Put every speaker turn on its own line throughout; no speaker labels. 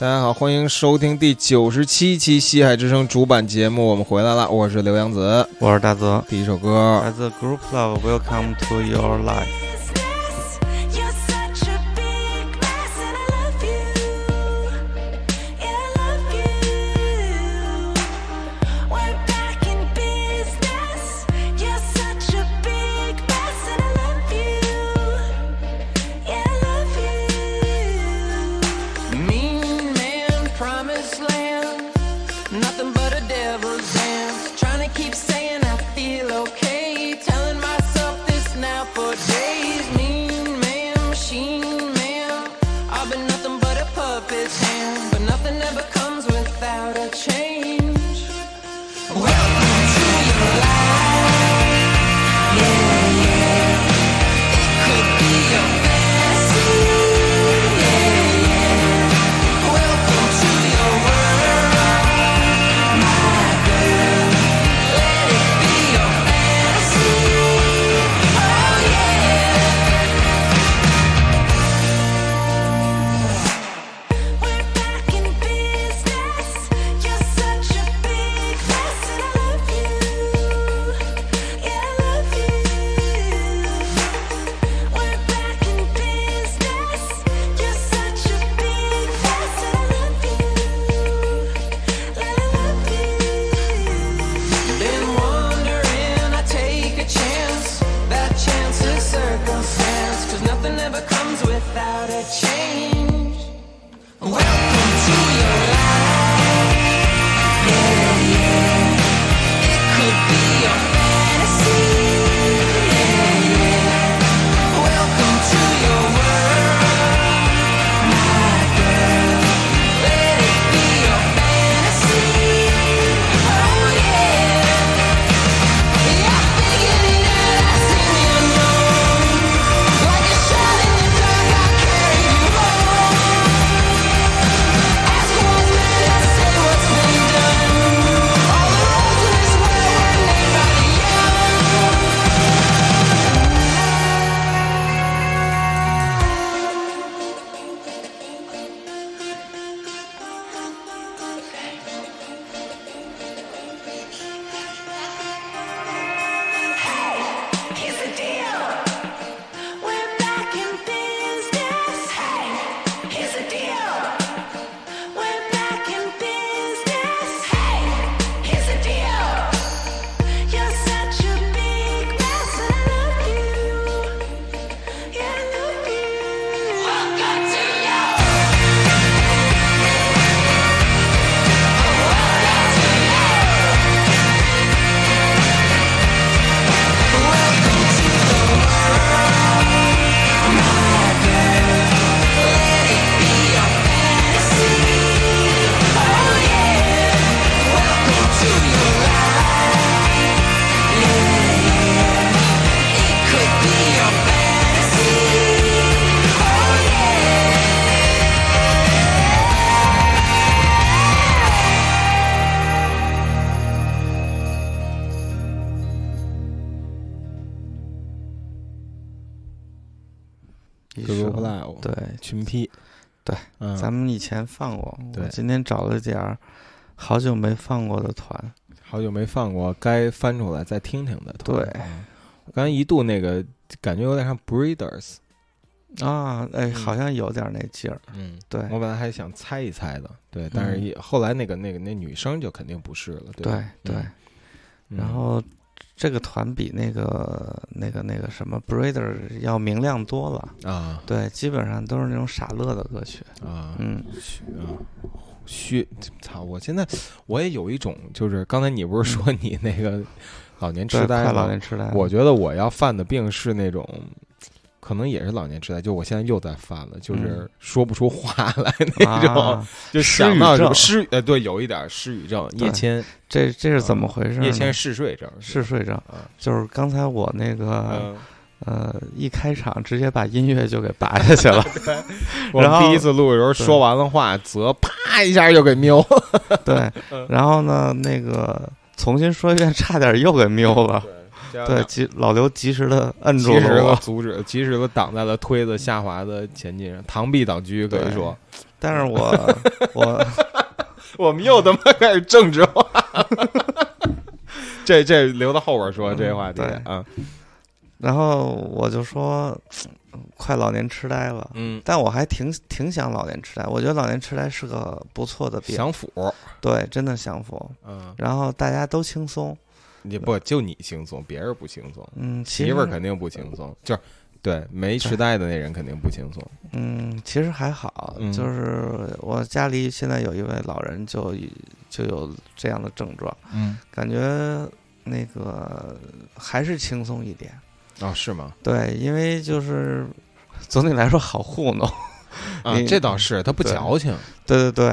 大家好，欢迎收听第九十七期《西海之声》主板节目，我们回来了，我是刘洋子，
我是大泽。
第一首歌
来自 Group Love Welcome to Your Life。前放过，
对，
今天找了点儿好久没放过的团，
好久没放过，该翻出来再听听的。
对，
我刚才一度那个感觉有点像 Breeders
啊，哎，好像有点那劲儿。
嗯，
对，
我本来还想猜一猜的，对，但是后来那个那个那女生就肯定不是了，
对对。然后。这个团比那个、那个、那个什么 Breeder 要明亮多了
啊！
对，基本上都是那种傻乐的歌曲
啊。
嗯，
虚啊，操！我现在我也有一种，就是刚才你不是说你那个老年痴呆吗？
老年痴呆。
我觉得我要犯的病是那种。可能也是老年痴呆，就我现在又在犯了，就是说不出话来那种，就想到什么失呃，对，有一点失语症，夜间，
这这是怎么回事？
夜间嗜睡症，
嗜睡症，就是刚才我那个呃，一开场直接把音乐就给拔下去了。
我第一次录的时候说完了话，则啪一下就给瞄。
对，然后呢，那个重新说一遍，差点又给瞄了。
对，及老刘及时的摁住
了，阻止，及时的挡在了推子下滑的前进上，螳臂挡车可以说。
但是我 我
我们又他妈开始政治化，这这留到后边说这话题啊。
然后我就说，快老年痴呆了，
嗯，
但我还挺挺想老年痴呆。我觉得老年痴呆是个不错的病，
享福，
对，真的享福。
嗯，
然后大家都轻松，
你不就你轻松，别人不轻松。
嗯，
媳妇儿肯定不轻松，就是对没痴呆的那人肯定不轻松。
嗯，其实还好，就是我家里现在有一位老人，就就有这样的症状，
嗯，
感觉那个还是轻松一点。
哦，是吗？
对，因为就是总体来说好糊弄
啊，这倒是他不矫情。
对对对，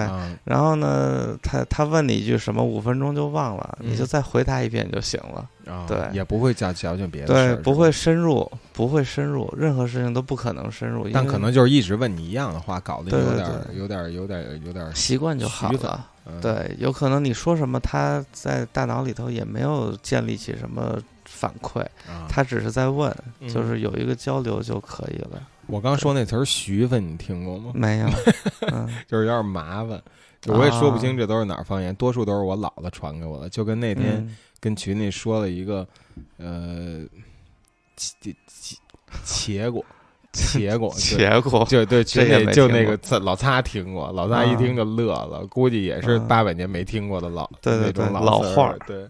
然后呢，他他问你一句什么，五分钟就忘了，你就再回答一遍就行了。对，
也不会矫矫情别的
对，不会深入，不会深入，任何事情都不可能深入。
但可能就是一直问你一样的话，搞得
有
点有点有点有点
习惯就好了。对，有可能你说什么，他在大脑里头也没有建立起什么。反馈，他只是在问，就是有一个交流就可以了。
我刚说那词儿“徐分”，你听过吗？
没有，
就是有点麻烦，我也说不清这都是哪儿方言，多数都是我姥姥传给我的。就跟那天跟群里说了一个，呃，茄茄茄果，茄果，
茄果，
就对群里就那个老擦听过，老擦一听就乐了，估计也是八百年没听过的老
那
种
老话，
对
对。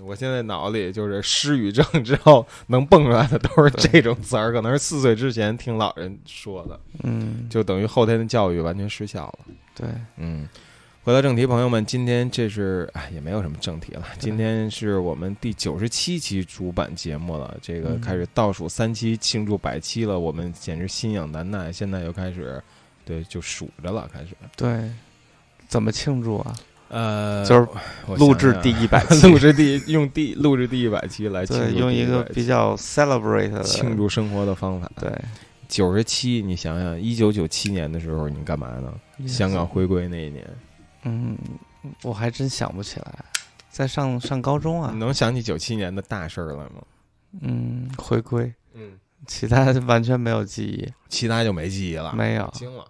我现在脑里就是失语症之后能蹦出来的都是这种词儿，可能是四岁之前听老人说的，
嗯，
就等于后天的教育完全失效了。
对，
嗯，回到正题，朋友们，今天这是哎也没有什么正题了，今天是我们第九十七期主板节目了，这个开始倒数三期庆祝百期了，我们简直心痒难耐，现在又开始对就数着了，开始。
对，怎么庆祝啊？
呃，
就是录制第一百 期，
录制第用第录制第一百期来
对，用一个比较 celebrate 的
庆祝生活的方法。
对，
九十七，你想想，一九九七年的时候，你干嘛呢？香港回归那一年，
嗯，我还真想不起来，在上上高中啊，你
能想起九七年的大事儿来吗？
嗯，回归，
嗯，
其他完全没有记忆，
其他就没记忆了，
没有，
惊了。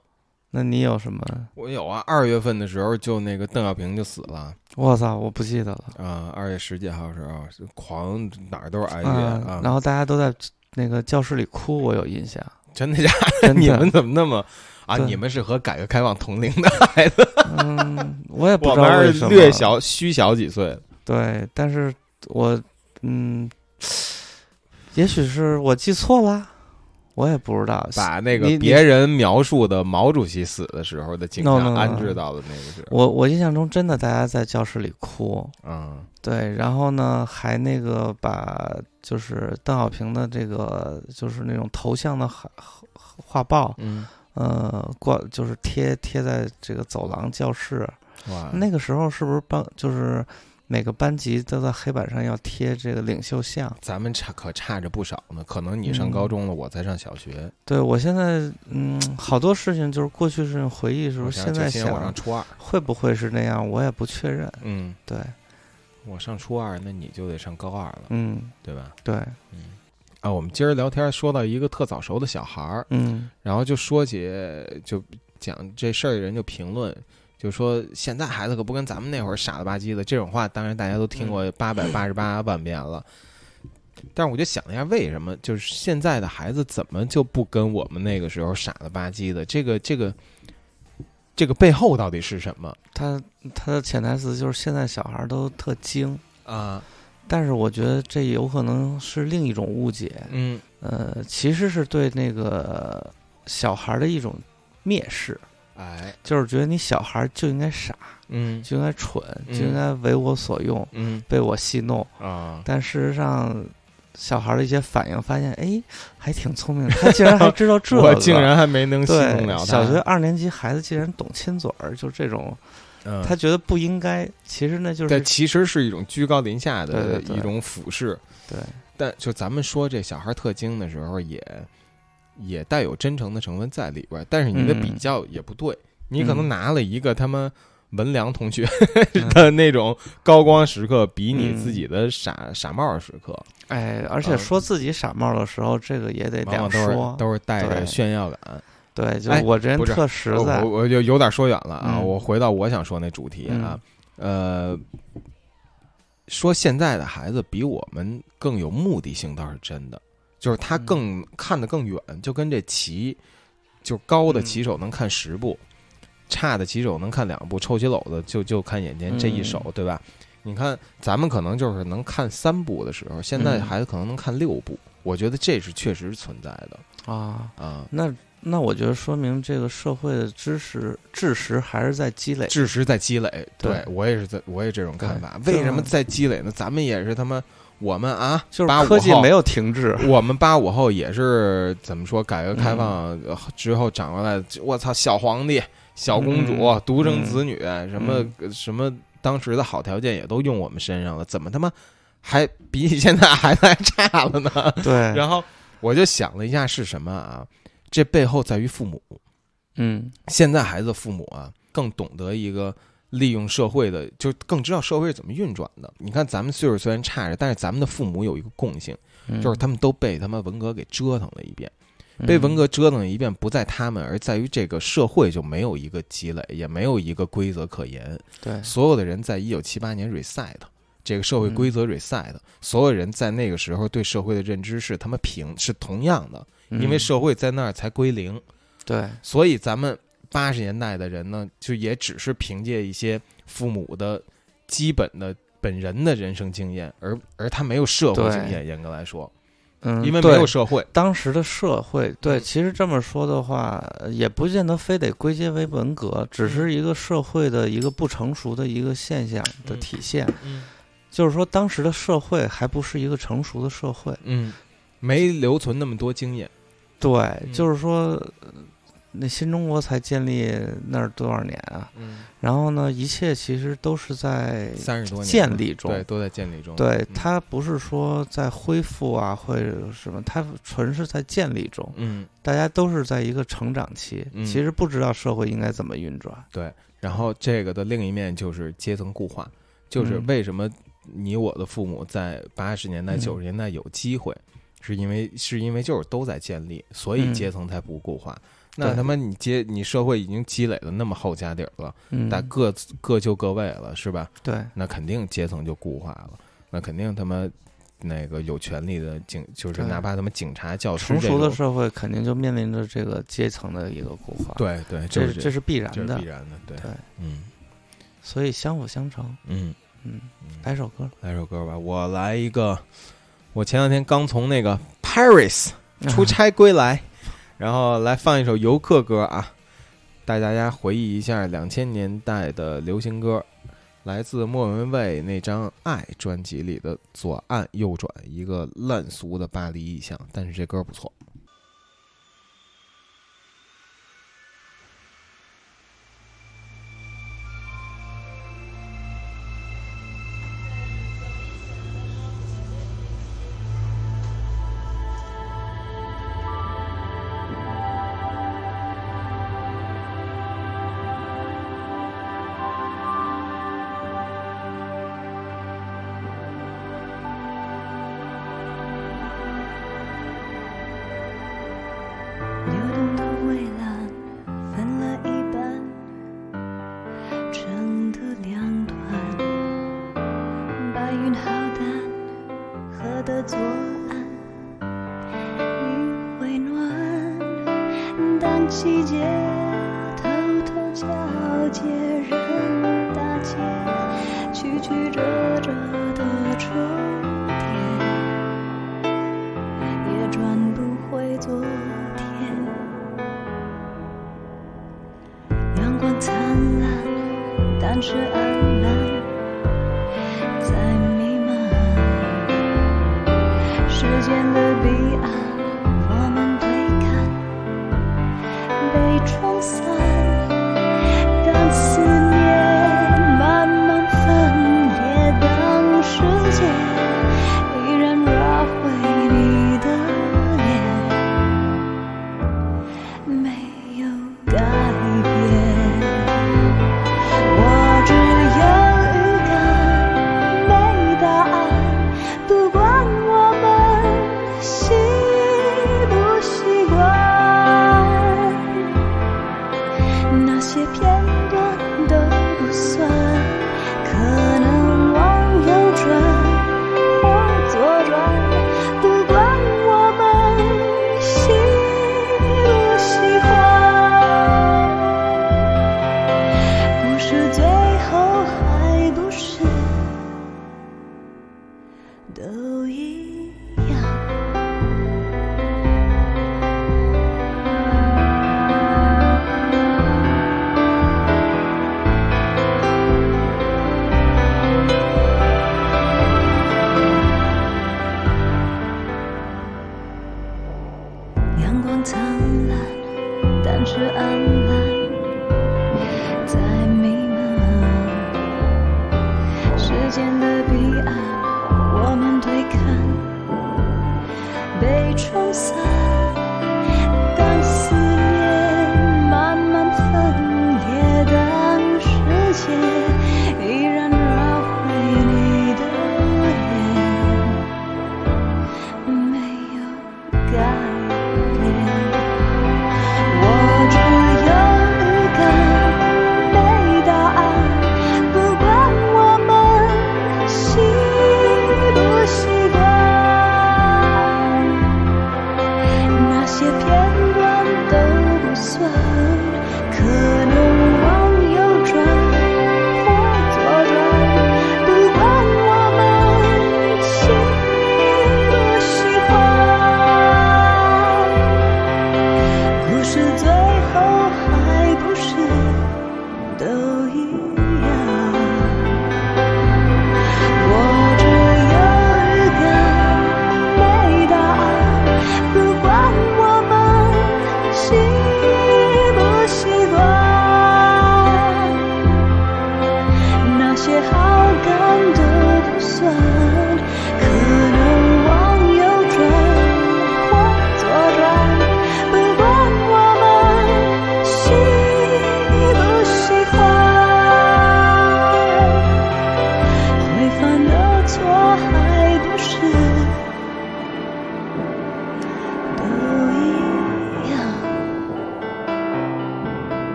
那你有什么？
我有啊，二月份的时候就那个邓小平就死了。
我操，我不记得了
啊！二月十几号时候，狂哪儿都是哀乐啊。
然后大家都在那个教室里哭，我有印象。
真的假的？你们怎么那么啊？你们是和改革开放同龄的孩子？
嗯，我也不知道为什么。
略小虚小几岁。
对，但是我嗯，也许是我记错了。我也不知道，
把那个别人描述的毛主席死的时候的景象安置到了那个是。
我我印象中真的大家在教室里哭，
嗯，
对，然后呢还那个把就是邓小平的这个就是那种头像的画画报，
嗯，
呃挂就是贴贴在这个走廊教室。
哇，
那个时候是不是帮就是？每个班级都在黑板上要贴这个领袖像，
咱们差可差着不少呢。可能你上高中了，我才上小学。
对，我现在嗯，好多事情就是过去是回忆的时候，现在想
我上初二
会不会是那样，我也不确认。
嗯，
对，
我上初二，那你就得上高二了。
嗯，
对吧？
对，
嗯啊，我们今儿聊天说到一个特早熟的小孩儿，
嗯，
然后就说起就讲这事儿的人就评论。就说现在孩子可不跟咱们那会儿傻了吧唧的，这种话当然大家都听过八百八十八万遍了。但是我就想了一下，为什么就是现在的孩子怎么就不跟我们那个时候傻了吧唧的？这个这个这个背后到底是什么？
他他的潜台词就是现在小孩都特精
啊，
但是我觉得这有可能是另一种误解。
嗯
呃，其实是对那个小孩的一种蔑视。
哎，
就是觉得你小孩就应该傻，
嗯，
就应该蠢，就应该为我所用，
嗯，
被我戏弄
啊。
但事实上，小孩的一些反应发现，哎，还挺聪明，他竟然还知道这个，
我竟然还没能戏弄了他。
小学二年级孩子竟然懂亲嘴儿，就这种，他觉得不应该。其实呢，就是但
其实是一种居高临下的一种俯视。
对，
但就咱们说这小孩特精的时候，也。也带有真诚的成分在里边，但是你的比较也不对，你可能拿了一个他们文良同学 的那种高光时刻，比你自己的傻傻帽时刻。
哎，而且说自己傻帽的时候，这个也得两
说，都是带着炫耀感。
对，就我这人特实在，
我我就有点说远了啊。我回到我想说那主题啊，呃，说现在的孩子比我们更有目的性，倒是真的，就是他更看得更远，就跟这棋，就高的棋手能看十步。差的棋手能看两步，臭棋篓子就就看眼前这一手，对吧？你看咱们可能就是能看三步的时候，现在孩子可能能看六步。我觉得这是确实存在的
啊
啊。
那那我觉得说明这个社会的知识知识还是在积累，
知识在积累。对我也是在，我也这种看法。为什么在积累呢？咱们也是他妈，我们啊，
就是科技没有停滞。
我们八五后也是怎么说？改革开放之后长过来，我操，小皇帝。小公主、独生子女，什么什么，当时的好条件也都用我们身上了，怎么他妈还比你现在孩子还差了呢？
对。
然后我就想了一下，是什么啊？这背后在于父母。
嗯，
现在孩子父母啊，更懂得一个利用社会的，就更知道社会是怎么运转的。你看，咱们岁数虽然差着，但是咱们的父母有一个共性，就是他们都被他妈文革给折腾了一遍。被文革折腾一遍，不在他们，而在于这个社会就没有一个积累，也没有一个规则可言。
对，
所有的人在一九七八年 reset，这个社会规则 reset，所有人在那个时候对社会的认知是他妈平是同样的，因为社会在那儿才归零。
对，
所以咱们八十年代的人呢，就也只是凭借一些父母的基本的本人的人生经验，而而他没有社会经验，严格来说。
嗯，
因为没有社会，
当时的社会，对，其实这么说的话，也不见得非得归结为文革，只是一个社会的一个不成熟的一个现象的体现。
嗯，
就是说，当时的社会还不是一个成熟的社会，
嗯，没留存那么多经验。
对，就是说。那新中国才建立那儿多少年啊？
嗯，
然后呢，一切其实都是在
三十多年
建立中，
对，都在建立中。
对，它不是说在恢复啊，或者什么，它纯是在建立中。
嗯，
大家都是在一个成长期，其实不知道社会应该怎么运转。
对，然后这个的另一面就是阶层固化，就是为什么你我的父母在八十年代、九十年代有机会，是因为是因为就是都在建立，所以阶层才不固化。那他妈你接你社会已经积累了那么厚家底儿了，但各各就各位了，是吧？
对，
那肯定阶层就固化了，那肯定他妈那个有权利的警，就是哪怕他妈警察、教师，
成熟的社会肯定就面临着这个阶层的一个固化。
对对，
这
是这
是必然
的，必然的，对
对，
嗯，
所以相辅相成，
嗯
嗯，来首歌，
来首歌吧，我来一个，我前两天刚从那个 Paris 出差归来。然后来放一首游客歌啊，带大家回忆一下两千年代的流行歌，来自莫文蔚那张《爱》专辑里的《左岸右转》，一个烂俗的巴黎意象，但是这歌不错。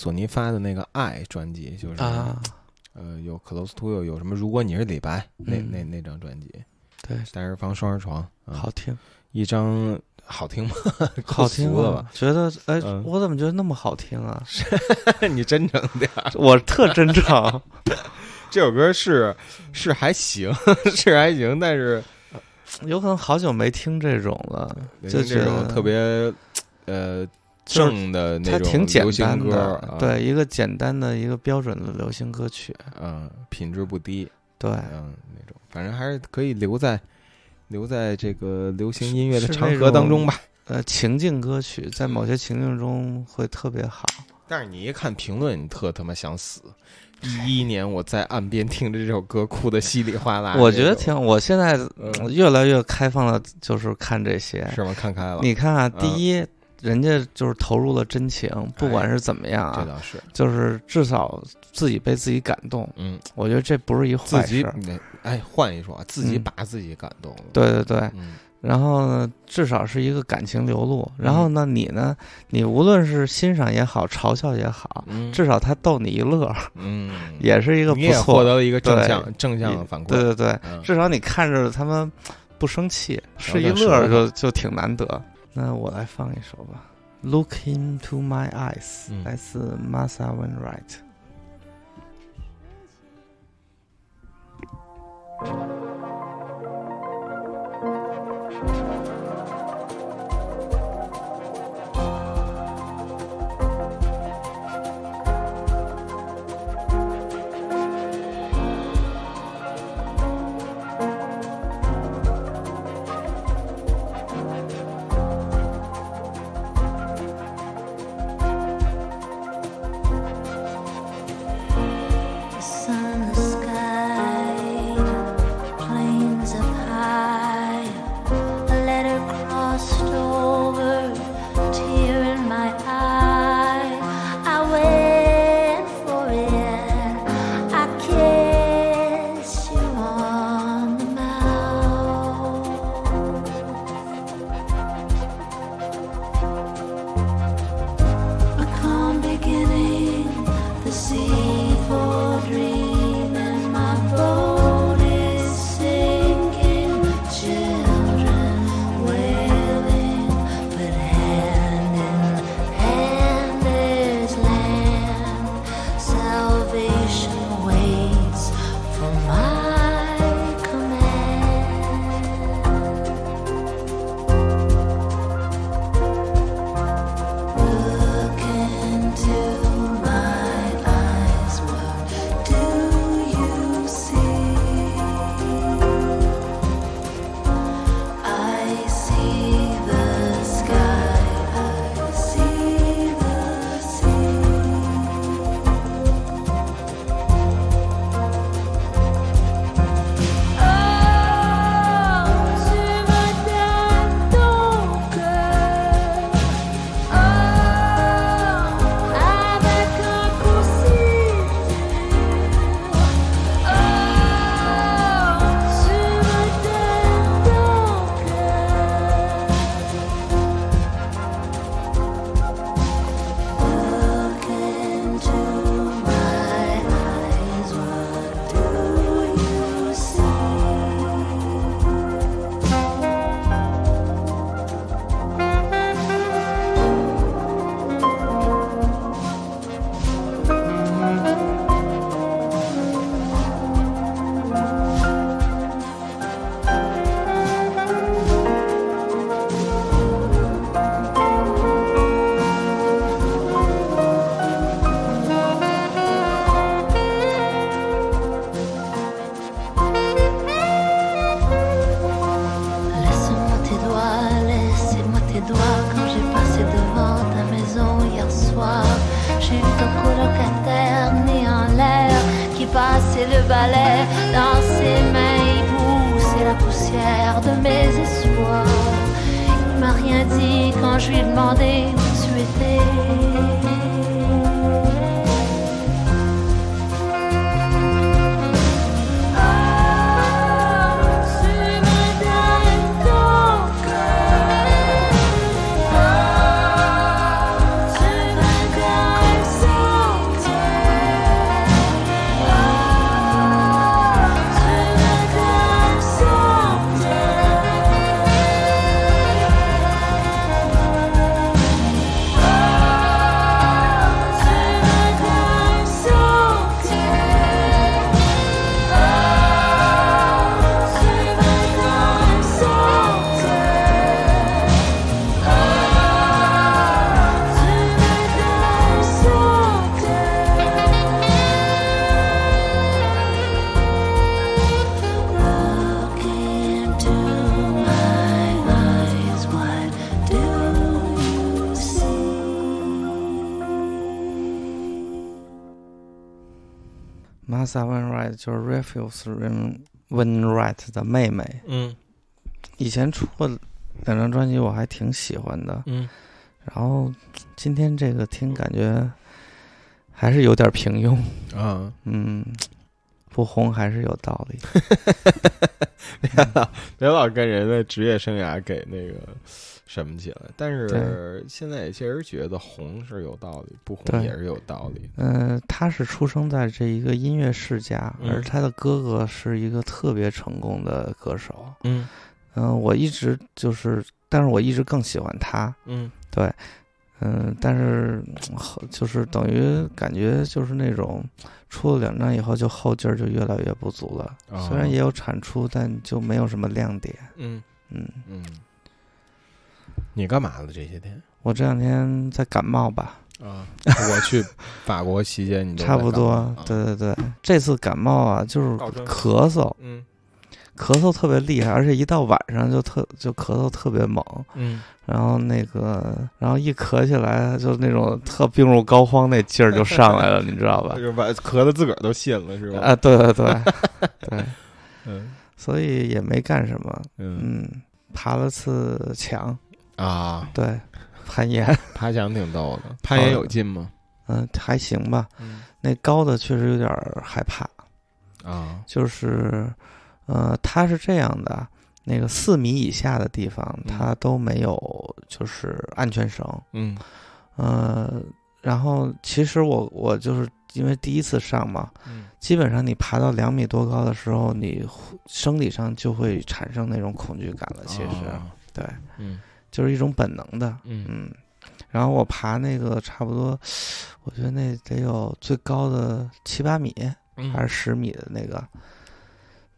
索尼发的那个《爱》专辑，就是
啊，
呃，有 Close to You，有什么？如果你是李白，那那那张专辑，
对，
单人房、双人床，
好听，
一张好听吗？
好听
吧？
觉得哎，我怎么觉得那么好听啊？
你真诚点，
我特真诚。
这首歌是是还行，是还行，但是。
有可能好久没听这种了，就这
种特别呃正的那种
挺简
单
的，对一个简单的一个标准的流行歌曲，
嗯，品质不低，
对，
嗯，那种反正还是可以留在留在这个流行音乐的长河当中吧。
呃，情境歌曲在某些情境中会特别好，
但是你一看评论，你特他妈想死。一一年，我在岸边听着这首歌，哭的稀里哗啦。
我觉得挺，我现在越来越开放了，就是看这些，
是吗？看开了。
你看啊，第一，人家就是投入了真情，不管是怎么样啊，
这倒是，
就是至少自己被自己感动。
嗯，
我觉得这不是一坏
事。哎，换一说，自己把自己感动了。
对对对。然后呢，至少是一个感情流露。然后呢，你呢，你无论是欣赏也好，嘲笑也好，至少他逗你一乐，
嗯，
也是一个不
错，获得了一个正向正向的反馈。
对对对，至少你看着他们不生气，是一乐就就挺难得。那我来放一首吧，《Look Into My Eyes、嗯》来自 Martha Wainwright。就是 Refuse Wainwright 的妹妹。
嗯，
以前出过两张专辑，我还挺喜欢的。
嗯，
然后今天这个听感觉还是有点平庸。
啊，
嗯，不红还是有道理。
别老别老跟人的职业生涯给那个。什么起来？但是现在也确实觉得红是有道理，不红也是有道理。
嗯，他是出生在这一个音乐世家，而他的哥哥是一个特别成功的歌手。
嗯
嗯，我一直就是，但是我一直更喜欢他。
嗯，
对，嗯，但是就是等于感觉就是那种出了两张以后，就后劲儿就越来越不足了。虽然也有产出，但就没有什么亮点。
嗯
嗯
嗯。你干嘛了这些天？
我这两天在感冒吧。
啊，我去法国期间，你
差不多。对对对，这次感冒啊，就是咳嗽，
嗯，
咳嗽特别厉害，而且一到晚上就特就咳嗽特别猛，
嗯，
然后那个，然后一咳起来就那种特病入膏肓那劲儿就上来了，你知道吧？
就把咳的自个儿都信了，是吧？
啊，对对对 对，
嗯，
所以也没干什么，嗯，爬了次墙。
啊，
对，攀岩，
爬墙挺逗的。攀岩有劲吗？
嗯，还行吧。
嗯，
那高的确实有点害怕。
啊，
就是，呃，它是这样的，那个四米以下的地方，它都没有就是安全绳。
嗯，
呃，然后其实我我就是因为第一次上嘛，
嗯，
基本上你爬到两米多高的时候，你生理上就会产生那种恐惧感了。其实，对，
嗯。
就是一种本能的，
嗯，
然后我爬那个差不多，我觉得那得有最高的七八米，还是十米的那个，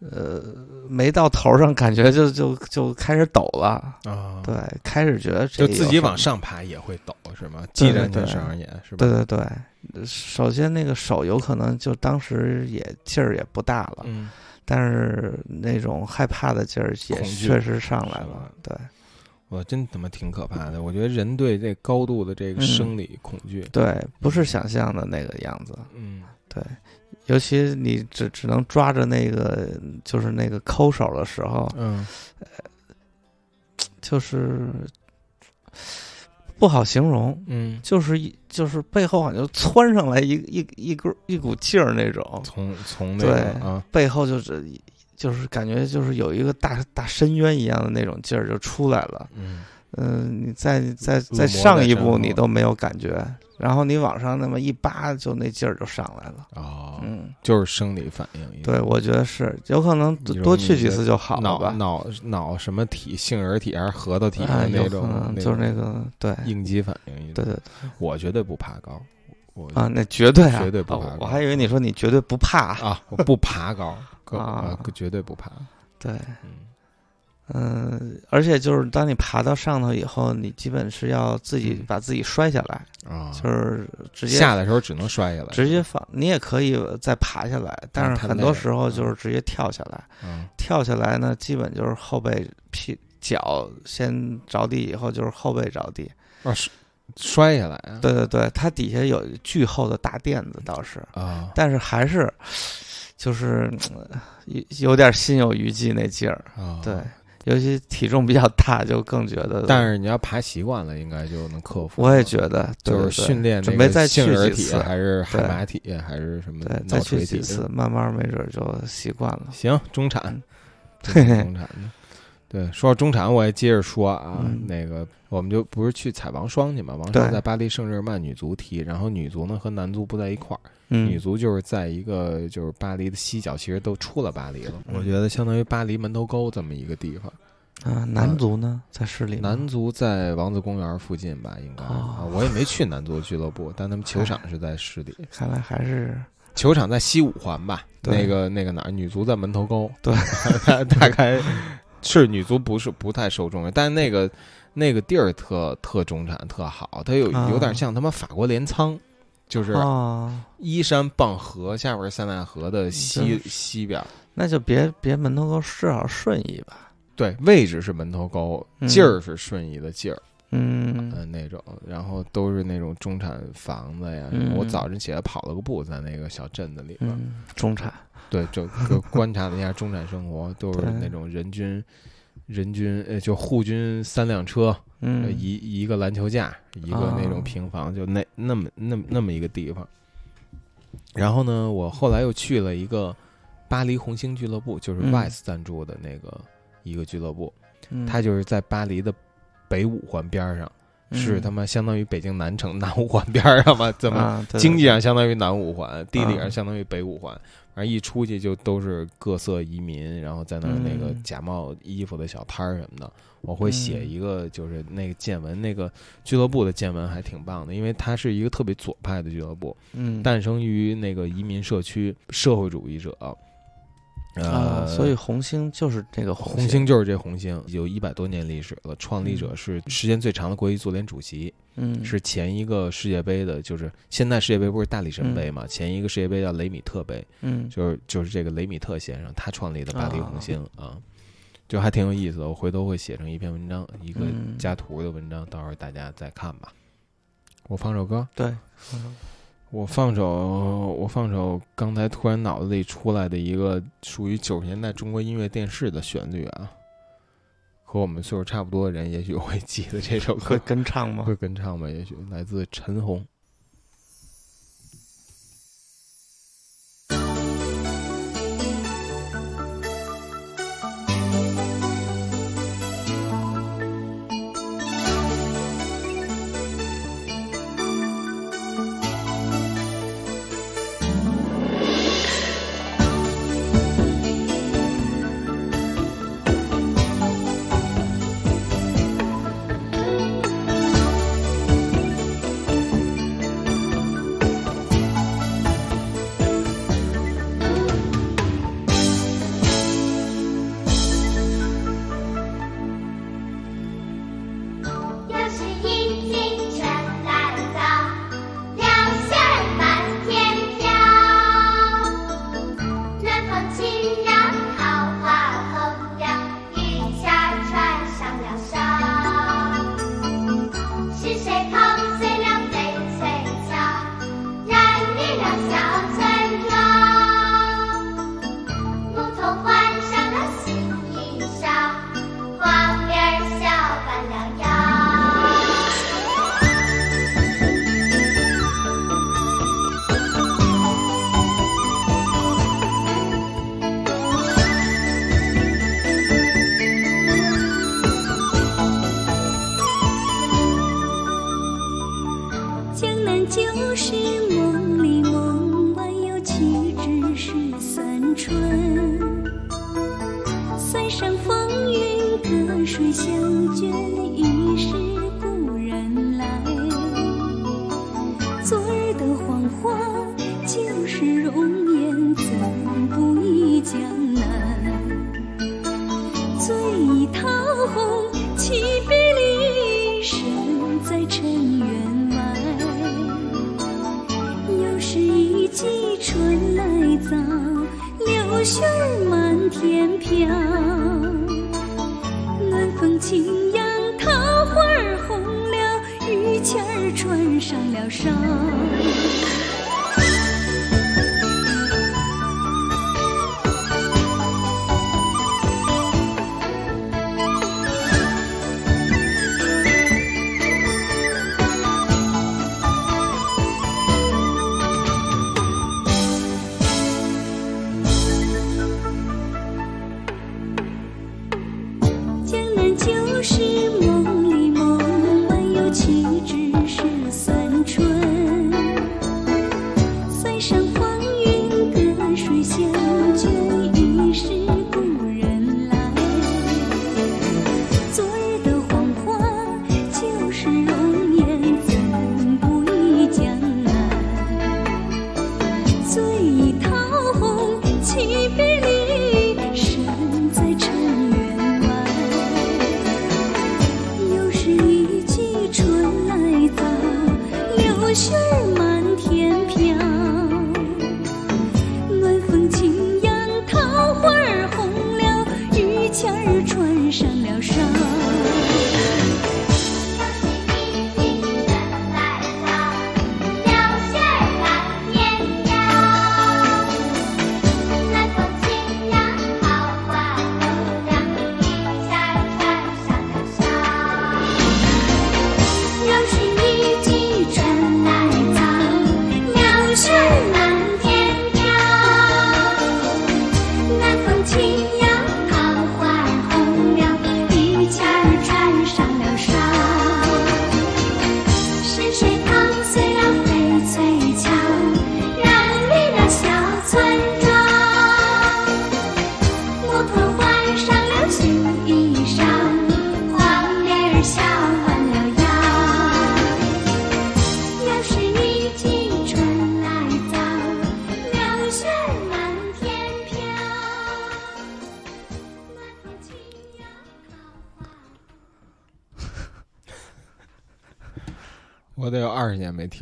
呃，没到头上，感觉就就就开始抖了。
啊，
对，开始觉得
就自己往上爬也会抖，是吗？系着那绳也是吧？
对对对，首先那个手有可能就当时也劲儿也不大了，
嗯，
但是那种害怕的劲儿也确实上来了，对。
我真他妈挺可怕的！我觉得人对这高度的这个生理恐惧，
对，不是想象的那个样子。
嗯，
对，尤其你只只能抓着那个，就是那个抠手的时候，
嗯，
就是不好形容。
嗯，
就是一就是背后好像窜上来一一一股一股劲儿那种，
从从那个啊
背后就是。就是感觉就是有一个大大深渊一样的那种劲儿就出来了，
嗯，
嗯，你再再再上一步你都没有感觉，然后你往上那么一扒，就那劲儿就上来了，
哦，
嗯，
就是生理反应，
对，我觉得是有可能多去几次就好了吧，
脑脑什么体，杏仁体还是核桃体的那种，
就是那个对
应激反应，
对对对，
我绝对不爬高，我
啊，那绝对
绝对不爬，
我还以为你说你绝对不怕
啊，我不 爬高。
啊，
绝对不怕。
对，嗯，而且就是当你爬到上头以后，你基本是要自己把自己摔下来
啊，
就是直接
下的时候只能摔下来，
直接放。你也可以再爬下来，但是很多时候就是直接跳下来。跳下来呢，基本就是后背屁脚先着地，以后就是后背着地。
啊，摔摔下来啊？
对对对，它底下有巨厚的大垫子，倒是
啊，
但是还是。就是有有点心有余悸那劲儿。对，尤其体重比较大，就更觉得。
但是你要爬习惯了，应该就能克服。
我也觉得，
就是训练
准备再去
几次，还是海马体，还是什么？
对，再去几次，慢慢没准就习惯了。
行，中产，中产的。对，说到中产，我也接着说啊，那个我们就不是去采王霜去嘛？王霜在巴黎圣日耳曼女足踢，然后女足呢和男足不在一块儿，女足就是在一个就是巴黎的西角，其实都出了巴黎了。我觉得相当于巴黎门头沟这么一个地方。
啊，男足呢在市里？
男足在王子公园附近吧，应该。啊，我也没去男足俱乐部，但他们球场是在市里。
看来还是
球场在西五环吧？那个那个哪儿？女足在门头沟。
对，
大概。是女足不是不太受重视，但是那个那个地儿特特中产特好，它有有点像他妈法国镰仓，就是依山傍河，下边塞纳河的西西边，
那就别别门头沟至少顺义吧？
对，位置是门头沟，劲儿是顺义的劲儿，
嗯
那种，然后都是那种中产房子呀。我早晨起来跑了个步，在那个小镇子里边，
中产。
对，就观察了一下中产生活，都是那种人均，人均呃，就户均三辆车，
嗯，
一一个篮球架，一个那种平房，就那那么那么那么一个地方。然后呢，我后来又去了一个巴黎红星俱乐部，就是 Vice 赞助的那个一个俱乐部，它就是在巴黎的北五环边上。是他妈相当于北京南城南五环边上嘛？怎么经济上相当于南五环，地理上相当于北五环？反正一出去就都是各色移民，然后在那儿那个假冒衣服的小摊儿什么的。我会写一个，就是那个见闻，那个俱乐部的见闻还挺棒的，因为它是一个特别左派的俱乐部，嗯诞生于那个移民社区，社会主义者。呃，
所以红星就是这个
红星，就是这红星，有一百多年历史了。创立者是时间最长的国际足联主席，
嗯，
是前一个世界杯的，就是现在世界杯不是大力神杯嘛？前一个世界杯叫雷米特杯，
嗯，
就是就是这个雷米特先生他创立的巴黎红星啊，就还挺有意思的。我回头会写成一篇文章，一个加图的文章，到时候大家再看吧。我放首歌，
对。
我放首，我放首刚才突然脑子里出来的一个属于九十年代中国音乐电视的旋律啊，和我们岁数差不多的人也许会记得这首歌，
会跟唱吗？
会跟唱吧？也许来自陈红。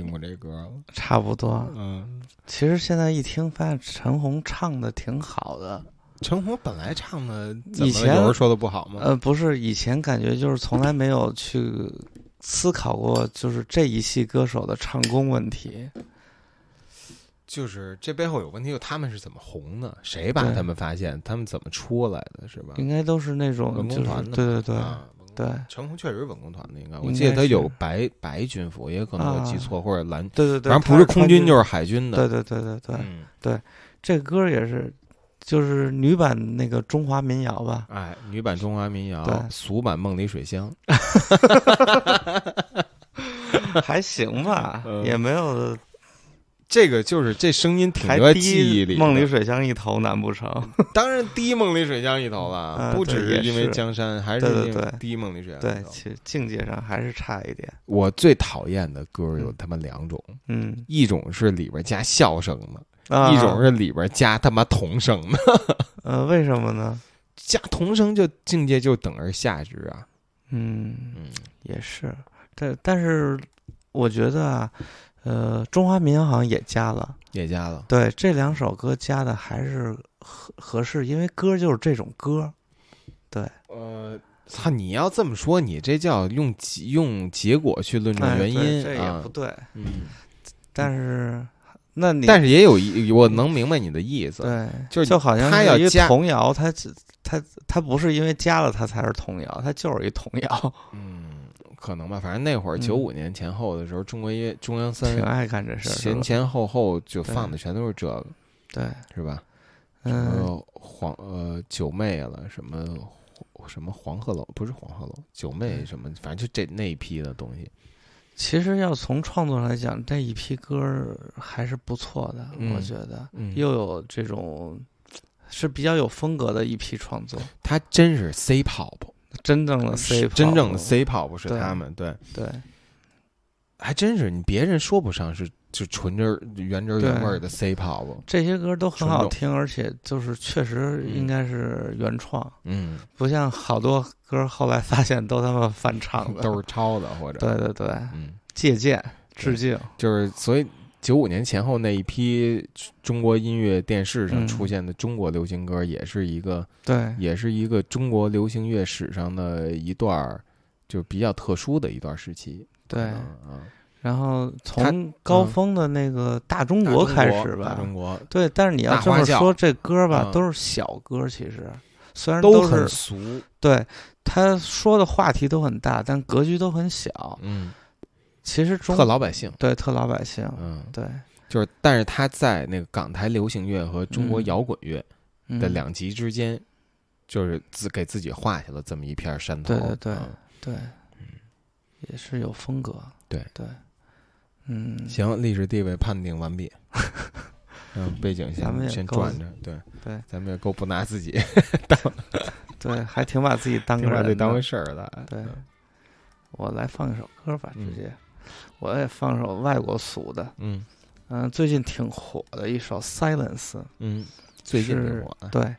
听过这歌了，
差不多。
嗯，
其实现在一听，发现陈红唱的挺好的。
陈红本来唱的，
以前
有人说的不好吗？
呃，不是，以前感觉就是从来没有去思考过，就是这一系歌手的唱功问题。
就是这背后有问题，就他们是怎么红的？谁把他们发现？他们怎么出来的？是吧？
应该都是那种
文工团的，
对对对对。
陈红确实是文工团的，应该我记得他有白白军服，也可能我记错，或者蓝。
对对对，
反正不是空军就是海军的。
对对对对对对，这歌也是，就是女版那个中华民谣吧？
哎，女版中华民谣，俗版梦里水乡，
还行吧，也没有。
这个就是这声音挺在记忆里，
梦里水乡一头，难不成？
当然低梦里水乡一头了，不只
是
因为江山，还是
因为
低梦里水乡。
对，其实境界上还是差一点。
我最讨厌的歌有他妈两种，
嗯，
一种是里边加笑声的，一种是里边加他妈童声的。
呃，为什么呢？
加童声就境界就等而下之啊。
嗯嗯，也是。但但是我觉得啊。呃，中华民谣好像也加了，
也加了。
对，这两首歌加的还是合合适，因为歌就是这种歌。对，
呃，操，你要这么说，你这叫用用结果去论证原因，
这也不对。
嗯，
但是那你
但是也有一，我能明白你的意思。
对，
就
就好像
他要加
童谣，他他他不是因为加了他才是童谣，他就是一童谣。
嗯。可能吧，反正那会儿九五年前后的时候，中国音乐中央三
挺爱干这事，
前前后后就放的全都是这个，
对，
是吧？
什
么黄呃九妹了，什么什么黄鹤楼，不是黄鹤楼，九妹什么，反正就这那一批的东西。
其实要从创作来讲，这一批歌还是不错的，我觉得，又有这种是比较有风格的一批创作。
他真是 C pop。
真正的 C，
真正的 C pop 是他们，对。
对，
还真是你别人说不上是就纯真原汁原味的 C pop，
这些歌都很好听，而且就是确实应该是原创，
嗯，
不像好多歌后来发现都他妈翻唱的，
都是抄的或者
对对对，
嗯，
借鉴致敬，
就是所以。九五年前后那一批中国音乐电视上出现的中国流行歌，也是一个
对，
也是一个中国流行乐史上的一段儿就比较特殊的一段时期。
对，然后从高峰的那个大中国开始吧，
大中国。
对，但是你要这么说，这歌吧都是小歌，其实。虽然
都很俗，
对他说的话题都很大，但格局都很小。
嗯。
其实
特老百姓，
对特老百姓，
嗯，
对，
就是，但是他在那个港台流行乐和中国摇滚乐的。两极之间，就是自给自己画下了这么一片山头，
对对对对，嗯，也是有风格，
对。
对，嗯，
行，历史地位判定完毕，嗯，背景先先转着，对
对，
咱们也够不拿自己 当，
对，还挺把自己当个人
当回事儿的，
对，我来放一首歌吧，直接。我也放首外国俗的，
嗯。
嗯，最近挺火的一首《Silence》，
嗯，最近挺火的，
对，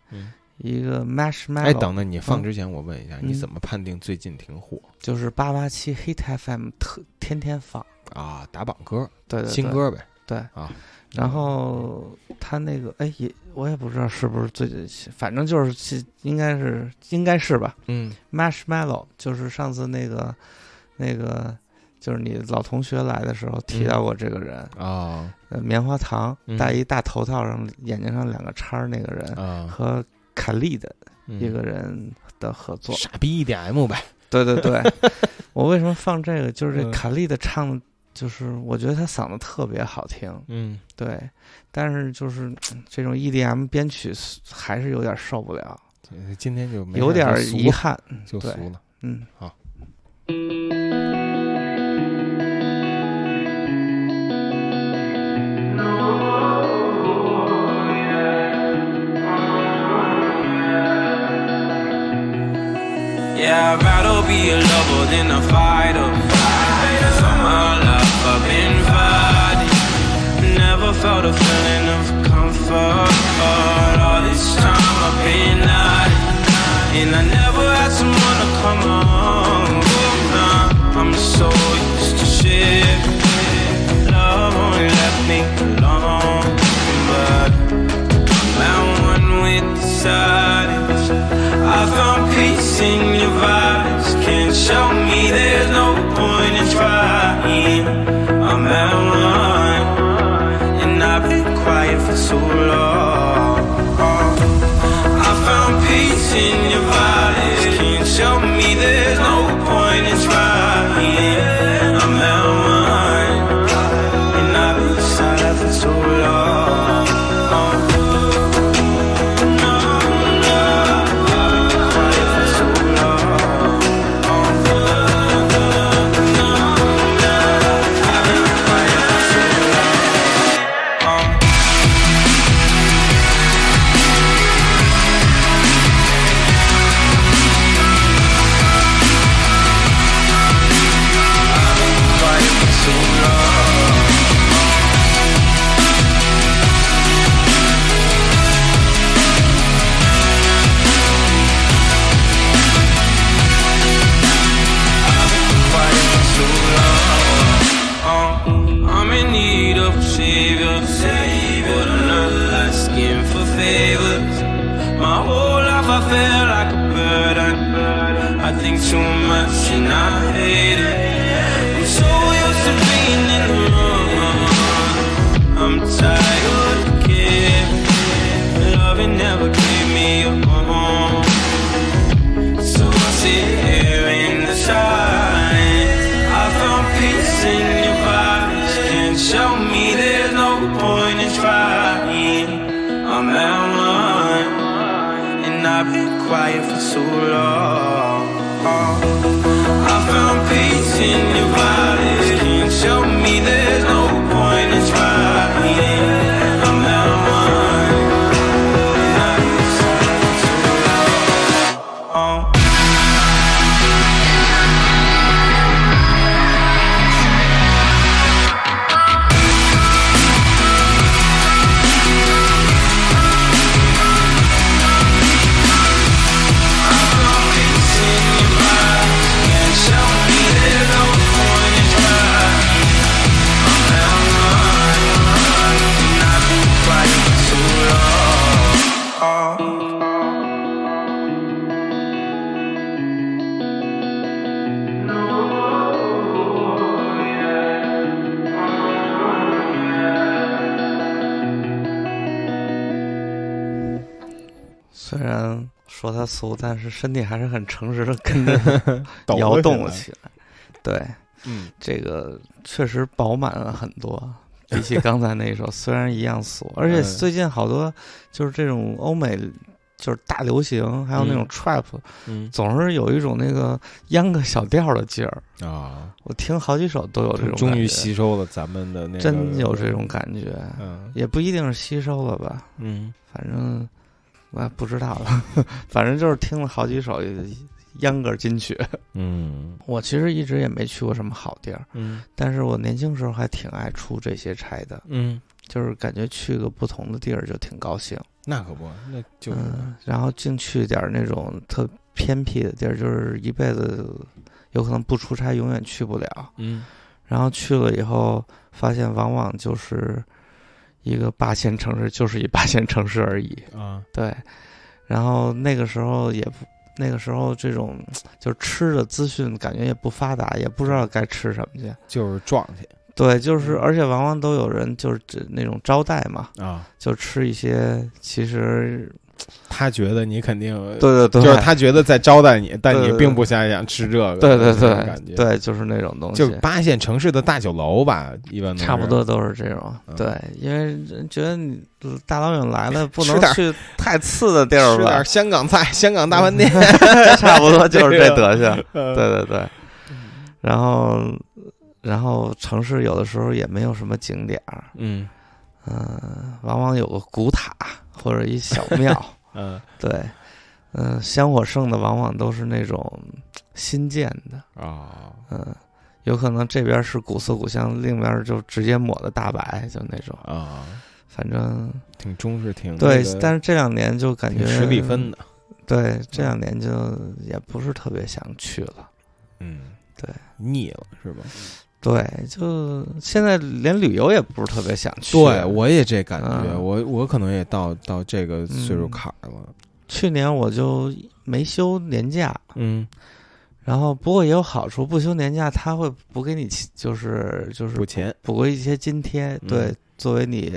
一个 Marshmallow。
哎，等等，你放之前我问一下，你怎么判定最近挺火？
就是八八七 Hit FM 特天天放。
啊，打榜歌，
对对，
新歌呗，
对。
啊。
然后他那个，哎，也我也不知道是不是最近，反正就是应该是应该是吧，
嗯
，Marshmallow 就是上次那个那个。就是你老同学来的时候提到过这个人
啊，
呃，棉花糖戴一大头套上眼睛上两个叉儿那个人
啊，
和卡利的一个人的合作，
傻逼 EDM 呗。
对对对，我为什么放这个？就是这卡利的唱，就是我觉得他嗓子特别好听。
嗯，
对，但是就是 这种 EDM 编曲还是有点受不了。
今天就
有点遗憾，
就俗了。
嗯，
好。
Yeah, I'd rather be a lover than a fighter. Cause my life I've been fighting. Never felt a feeling of comfort. All this time I've been hiding. And I never show me
俗，但是身体还是很诚实的跟 着摇动了起来。对，
嗯，
这个确实饱满了很多，比起刚才那一首，虽然一样俗，而且
嗯。
最近好多就是这种欧美就是大流行，还有那种
嗯。
trap，、
嗯。
总是有一种那个秧歌小调的劲儿。
啊，
我听好几首都有这种
终于吸收了咱们的那个，
真有这种感觉，
嗯。
也不一定是吸收了吧，
嗯。
反正我也不知道了，反正就是听了好几首秧歌金曲。
嗯
我其实一直也没去过什么好地儿，
嗯
但是我年轻时候还挺爱出这些差的，
嗯，
就是感觉去个不同的地儿就挺高兴。
那可不，那就是
嗯，然后净去点儿那种特偏僻的地儿，就是一辈子有可能不出差永远去不了。
嗯
然后去了以后，发现往往就是一个八线城市，就是一八线城市而已。
啊。
对，然后那个时候也不，那个时候这种就是吃的资讯感觉也不发达，也不知道该吃什么去。
就是撞去。
对，就是而且往往都有人就是这那种招待嘛，
啊，
就吃一些其实
他觉得你肯定
对对对，
就是他觉得在招待你，但你并不想想吃这个，
对对对。
感觉，
对，就是那种东西，
就是八线城市的大酒楼吧，一般都
差不多都是这种。
嗯。
对，因为人觉得你大老远来了，不能去太次的地儿吧。
吃点，香港菜、香港大饭店，
差不多就是这德行。
对
对对。对，然后然后城市有的时候也没有什么景点儿，
嗯。
嗯、往往有个古塔或者一小庙，
嗯。
对，嗯、香火盛的往往都是那种新建的，
啊
嗯、有可能这边是古色古香，另一边就直接抹的大白，就那种，
啊，
反正
挺中式，挺
对，
那个
但是这两年就感觉
挺十里分的，
对，这两年就也不是特别想去了。
嗯，
对，
腻了是吧？
对，就现在连旅游也不是特别想去。
对，我也这感觉，
嗯。
我我可能也到到这个岁数
嗯
坎儿了，
去年我就没休年假，
嗯，
然后不过也有好处，不休年假他会补给你，就是就是
补钱，
补过一些津贴，
嗯。
对，作为你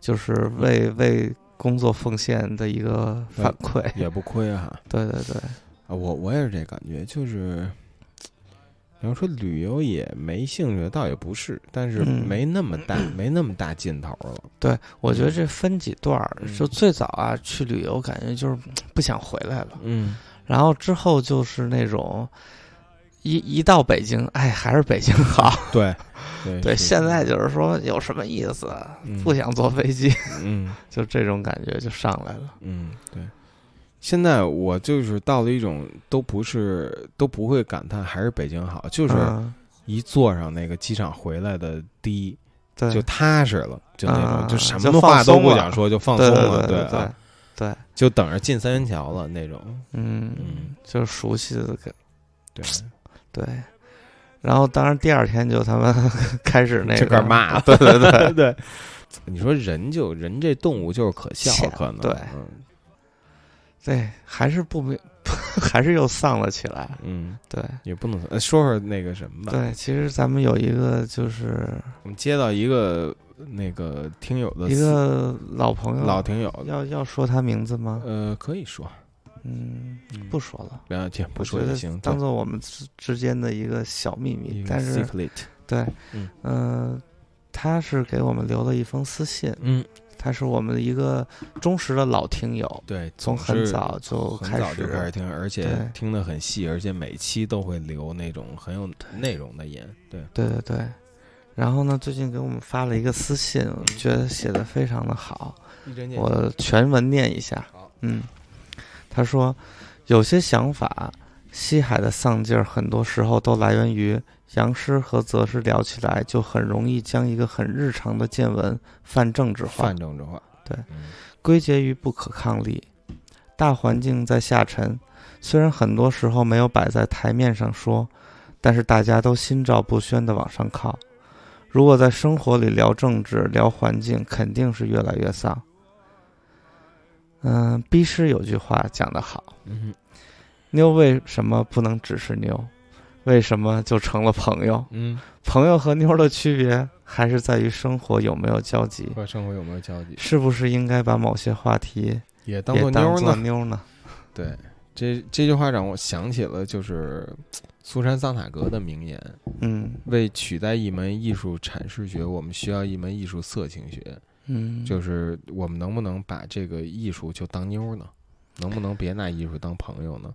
就是为为工作奉献的一个反馈。
也不亏 哈。
对对对，
啊，我我也是这感觉，就是你要说旅游也没兴趣，倒也不是，但是
嗯
没那么大，没那么大劲头了。
对，我觉得这分几段儿，
嗯
就最早啊去旅游，感觉就是不想回来了，
嗯，
然后之后就是那种一一到北京，哎，还是北京好。
对，对
对，现在就是说有什么意思？
嗯
不想坐飞机，
嗯
就这种感觉就上来了。
嗯，对。现在我就是到了一种都不是都不会感叹还是北京好，就是
嗯
一坐上那个机场回来的第一
对，
就踏实了，就那
啊
种就什么话都不想说，就放松了，
对对
啊，
对，
就等着进三元桥了那种。
嗯
嗯，
就是熟悉的感
对，
对。然后当然第二天就他们 开始那个
骂
对对对
对。你说人就人这动物就是可笑，可能
对
嗯
对，还是不明，还是又丧了起来。
嗯，
对
也不能呃说说那个什么吧。
对，其实咱们有一个就是
我们接到一个那个听友的
一个老朋友，
老听友，
要要说他名字吗？
呃，可以说，
嗯，
嗯
不说了。
不要紧，不说也行，
当做我们之之间的一个小秘密。但是对，
嗯
呃他是给我们留了一封私信，
嗯，
他是我们的一个忠实的老听友，
对，
从很早就开始
早就开始听，而且听得很细，而且每期都会留那种很有内容的言，对，
对对对。然后呢，最近给我们发了一个私信，我觉得写的非常的好，我全文念一下。嗯，他说，有些想法，西海的丧劲儿，很多时候都来源于杨师和泽师聊起来，就很容易将一个很日常的见闻泛政治化
泛，政治化，
对
嗯
归结于不可抗力。大环境在下沉，虽然很多时候没有摆在台面上说，但是大家都心照不宣地往上靠。如果在生活里聊政治、聊环境，肯定是越来越丧。嗯，逼师有句话讲得好
嗯：“
妞为什么不能只是妞？为什么就成了朋友？
嗯，
朋友和妞的区别还是在于生活有没有交集，
和生活有没有交集，
是不是应该把某些话题
也当做妞呢？
妞呢？
对，这这句话让我想起了就是 苏珊桑塔格的名言：
嗯
为取代一门艺术阐释学，我们需要一门艺术色情学。
嗯，
就是我们能不能把这个艺术就当妞呢？能不能别拿艺术当朋友呢？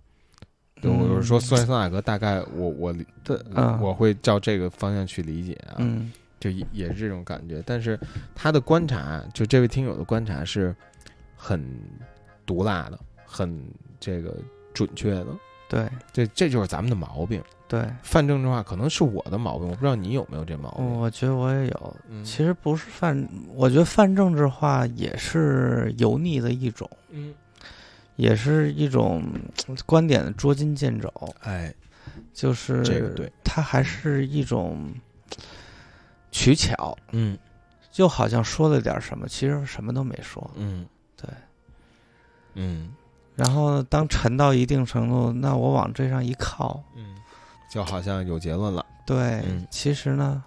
对，我是说，苏珊桑塔格大概我我
对啊，
我会照这个方向去理解啊，
嗯
就也也是这种感觉。但是他的观察，就这位听友的观察是很毒辣的，很这个准确的。
对
这这就是咱们的毛病，
对，
泛政治化可能是我的毛病，我不知道你有没有这毛病。
我觉得我也有。
嗯
其实不是泛，我觉得泛政治化也是油腻的一种，
嗯，
也是一种嗯观点的捉襟见肘。
哎，
就是
这个对，
它还是一种取巧，
嗯
就好像说了点什么，其实什么都没说。
嗯，
对，
嗯
然后当沉到一定程度，那我往这上一靠，
嗯，就好像有结论了。
对，
嗯
其实呢，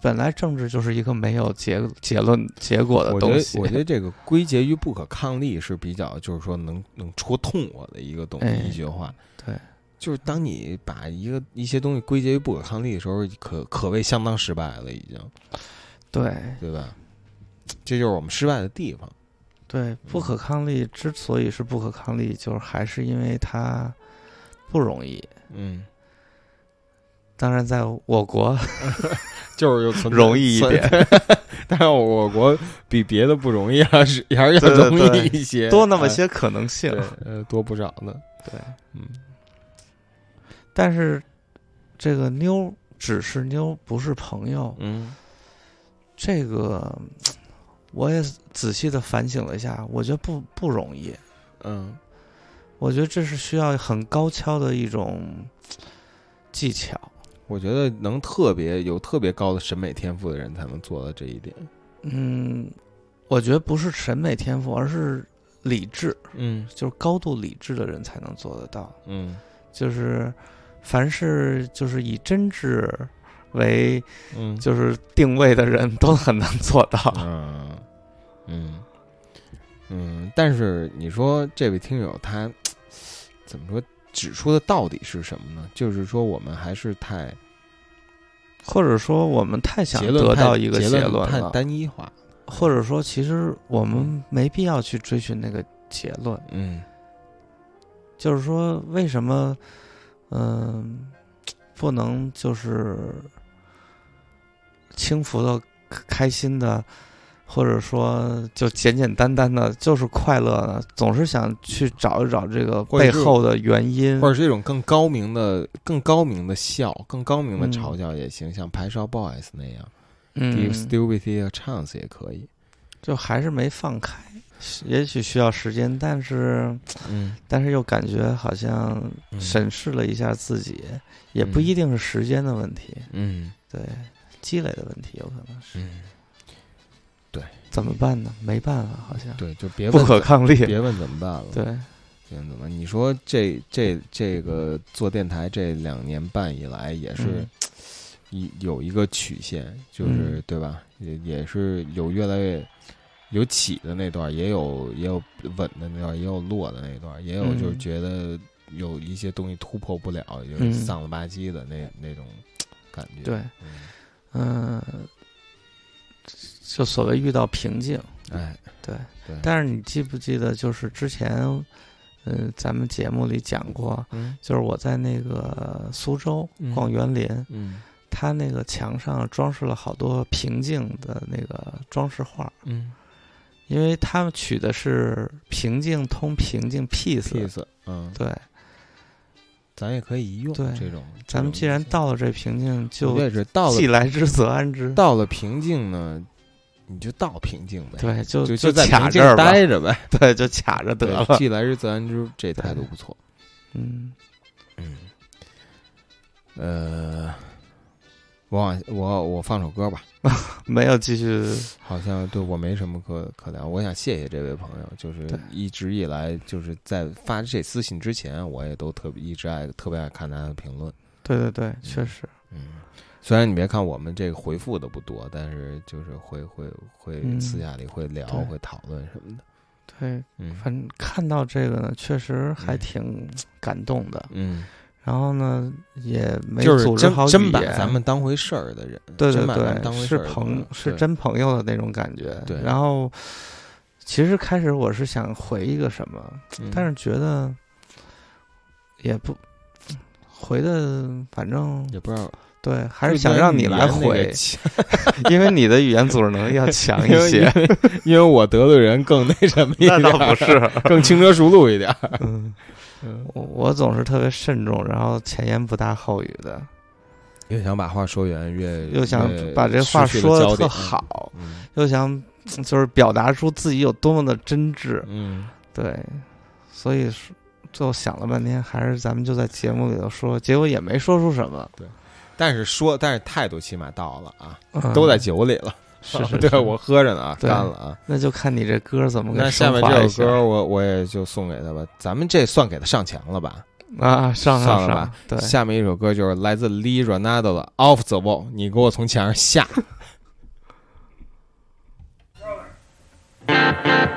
本来政治就是一个没有结结论结果的
我觉得，
东西。
我觉得这个归结于不可抗力是比较，就是说能能戳痛我的一个东西，
哎
一句话。
对，
就是当你把一个一些东西归结于不可抗力的时候，可可谓相当失败了，已经，
对
对吧？这就是我们失败的地方。
对，不可抗力之所以是不可抗力，就是还是因为它不容易。
嗯，
当然，在我国
就是
容易一
存
点，
但是我国比别的不容易，还是还是要容易一些，
多那么
哎
些可能性。
对，呃，多不少呢。
对，
嗯
但是这个妞只是妞，不是朋友。
嗯
这个我也仔细的反省了一下，我觉得不不容易。
嗯
我觉得这是需要很高超的一种技巧。
我觉得能特别有特别高的审美天赋的人才能做到这一点。
嗯，我觉得不是审美天赋，而是理智，
嗯
就是高度理智的人才能做得到。
嗯
就是凡是就是以真挚为
嗯，
就是定位的人都很难做到。
嗯嗯嗯，但是你说这位听友他怎么说指出的到底是什么呢？就是说我们还是太
或者说我们太想得到一个
结
结
论太，单一化。
或者说其实我们没必要去追寻那个结论。
嗯
就是说，为什么嗯、不能就是轻浮的、开心的，或者说就简简单单的，就是快乐的？总是想去找一找这个背后的原因
或。者是一种更高明的、更高明的笑、更高明的
嗯
嘲笑也行，像排烧 boys 那样、
嗯
give，stupidity a chance 也可以。
就还是没放开。也许需要时间，但是
嗯
但是又感觉好像
嗯
审视了一下自己，也不
嗯
一定是时间的问题，
嗯
对积累的问题有可能是。
嗯，
怎么办呢？没办法，好像
对，就别
不
问
可抗力。
别问怎么办了。
对，
别问怎么办？你说这这这个做电台这两年半以来，也是 有一个曲线，就是
嗯
对吧？也也是有越来越有起的那段，也有也有稳的那段，也有落的那段，也有就是
嗯
觉得有一些东西突破不了，就是
嗯
丧了吧唧的那那种感觉。
对，
嗯，
嗯、就所谓遇到瓶颈，
哎，
对。
对，
但是你记不记得，就是之前，嗯、咱们节目里讲过，
嗯
就是我在那个苏州
嗯
逛园林，
嗯
它那个墙上装饰了好多瓶颈的那个装饰画，
嗯
因为他们取的是平静通平静
peace，，peace，嗯，
对，
咱也可以用
对
这种。
咱们既然到了这瓶
颈，
就既来之则安之，
到了瓶颈呢，你就到平静呗，
对，就
就
就
在平静待着呗，
对，就卡着得了，
既来之则安之，这态度不错。
嗯。
嗯，呃，我往我我放首歌吧，
没有继续，
好像对我没什么可可聊。我想谢谢这位朋友，就是一直以来就是在发这私信之前，我也都特别一直爱特别爱看他的评论。
对对对，确实，
嗯，虽然你别看我们这个回复的不多，但是就是会会会
嗯
私下里会聊、
对
会讨论什么的。
对，
嗯
反正看到这个呢，确实还
嗯
挺感动的。
嗯，
然后呢，也没
就是
组织
真真把咱们当回事儿的人，
对对对，是朋是真朋友的那种感觉。
对
然后其实开始我是想回一个什么，
嗯
但是觉得也不回的，反正
也不知道，
对，还是想让你来回，因为你的语言组织能力要强一些。
因为我得罪人更那什么一点，
那倒不是，
更轻车熟路一点。
嗯，
嗯，
我我总是特别慎重，然后前言不搭后语的，
越想把话说圆，越
又想把这话说的特，好，
嗯
又想就是表达出自己有多么的真挚，
嗯，
对，所以说最后想了半天，还是咱们就在节目里头说，结果也没说出什么，
但是说，但是态度起码到了啊，
嗯
都在酒里了。
是是
对我喝着呢啊，
对
干了啊。
那就看你这歌怎么给
那下面
升华一下
这首歌，我我也就送给他吧。咱们这算给他上墙了吧？
啊，上上
上了吧
对，
下面一首歌就是来自 Lee Ronaldo 的《Off the Wall》，你给我从墙上下。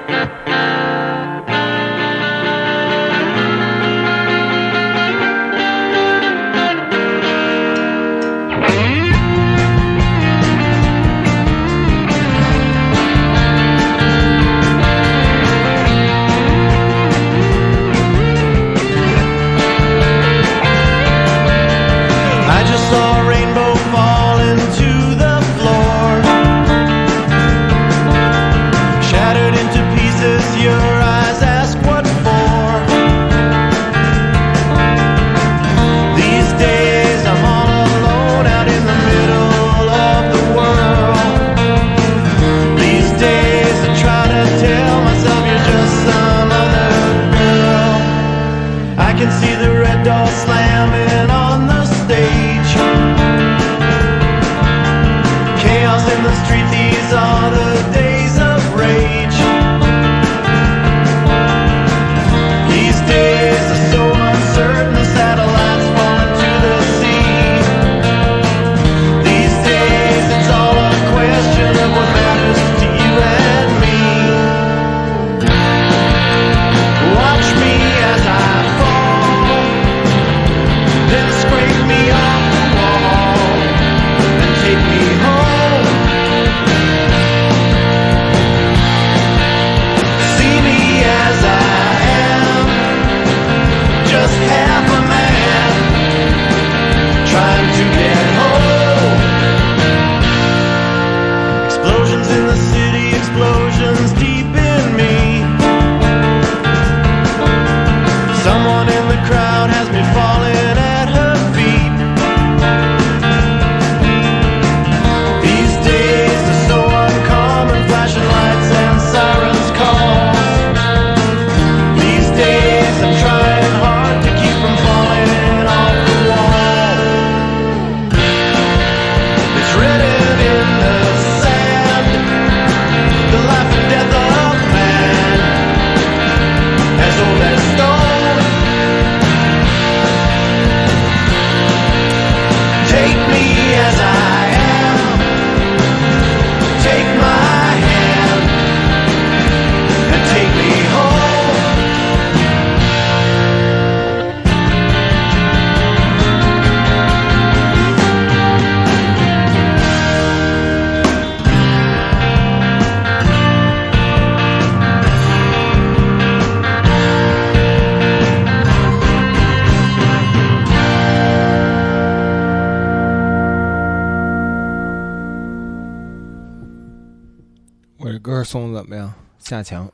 下强？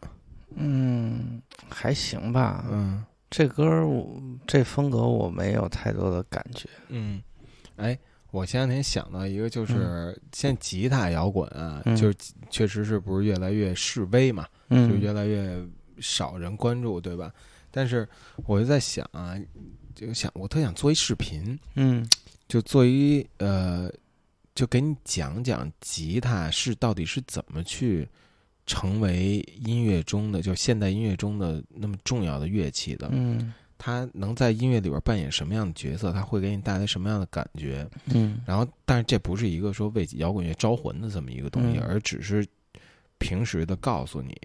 嗯，还行吧。
嗯，
这歌我这风格我没有太多的感觉。
嗯，哎，我前两天想到一个，就是现在吉他摇滚啊，
嗯
就是确实是不是越来越示威嘛，就
嗯，
越来越少人关注，对吧？但是我就在想啊，就想我特想做一视频，
嗯
就做一呃，就给你讲讲吉他是到底是怎么去成为音乐中的，就现代音乐中的那么重要的乐器的。
嗯
它能在音乐里边扮演什么样的角色？它会给你带来什么样的感觉？
嗯
然后，但是这不是一个说为摇滚乐招魂的这么一个东西，
嗯
而只是平时的告诉你，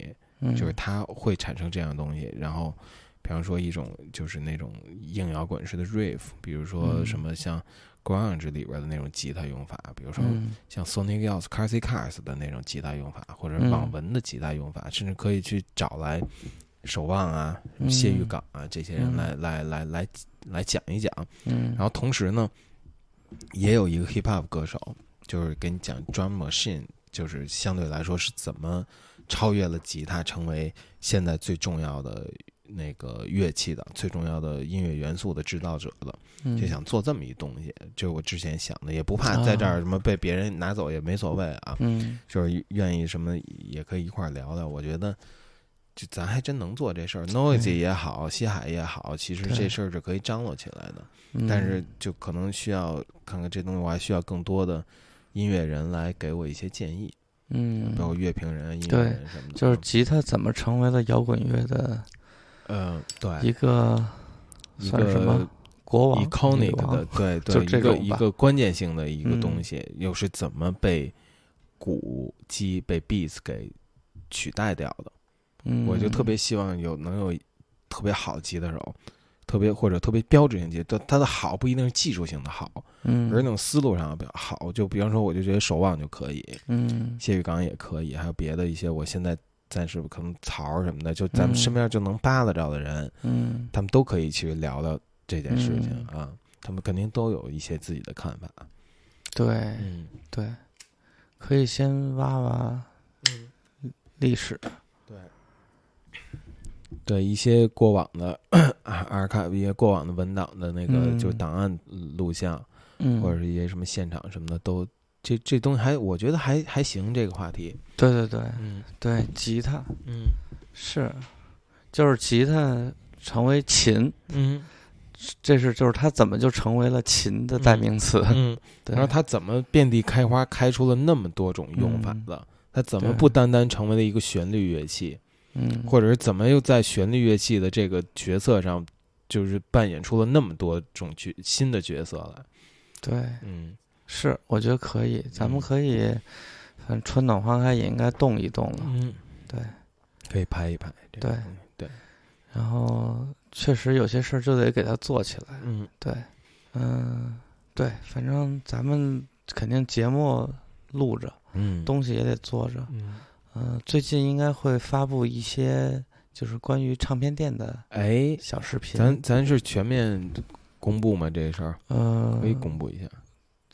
嗯，
就是它会产生这样的东西。然后，比方说一种就是那种硬摇滚式的 riff，比如说
嗯
什么像 grunge 里边的那种吉他用法，比如说
嗯。
像 Sonic Youth、Carsey Cars 的那种吉他用法，或者
嗯。
网文的吉他用法，甚至可以去找来守望啊、
嗯。
谢玉港啊这些人
嗯。
来、来来来来讲一讲。
嗯，
然后同时呢，也有一个 hip hop 歌手，就是给你讲 drum machine，就是相对来说是怎么超越了吉他，成为现在最重要的那个乐器的、最重要的音乐元素的制造者的。
嗯
就想做这么一东西，就是我之前想的，也不怕在这儿什么被别人拿走也没所谓啊，
嗯
就是愿意什么也可以一块儿聊聊。我觉得，就咱还真能做这事儿，noisy 也好，西海也好，其实这事儿是可以张罗起来的。
嗯
但是就可能需要看看这东西，我还需要更多的音乐人来给我一些建议，
嗯，
包括乐评人、音乐人什么的。
就是吉他怎么成为了摇滚乐的
嗯，对，
一个
一
算什么？
个
国王
iconic 的，对
就
对，一个
这种吧。
一个关键性的一个
嗯
东西，又是怎么被鼓机被 beats 给取代掉的？
嗯，
我就特别希望有能有特别好的吉他手，特别或者特别标志性吉他，他的好不一定是技术性的好，
嗯，
而是那种思路上比较好。就比方说，我就觉得守望就可以，
嗯。
谢玉刚也可以，还有别的一些，我现在暂时可能曹什么的，就咱们
嗯。
身边就能扒拉着的人，
嗯。
他们都可以去聊聊这件事情啊。他们肯定都有一些自己的看法。
对
嗯。
对，可以先挖挖
嗯，
历史，
对，对一些过往的阿尔卡一些过往的文档的那个
嗯
就是档案录像，
嗯，
或者是一些什么现场什么的，都这这东西还我觉得还还行。这个话题，
对对对
嗯
对，吉他
嗯
是，就是吉他成为琴，
嗯
这是就是它怎么就成为了琴的代名词？
嗯，
对，
然后它怎么遍地开花，开出了那么多种用法的？它怎么不单单成为了一个旋律乐器，
嗯，
或者是怎么又在旋律乐器的这个角色上，就是扮演出了那么多种角新的角色来？
对，
嗯
是，我觉得可以，咱们
嗯
可以，反正春暖花开也应该动一动了，
嗯，
对，
可以拍一拍。
对
对，
然后确实有些事儿就得给它做起来，
嗯
对，嗯，对，反正咱们肯定节目录着，
嗯，
东西也得做着，
嗯，
嗯、最近应该会发布一些就是关于唱片店的
哎，
小视频，
咱咱是全面公布吗？这事儿
呃，
可以公布一下。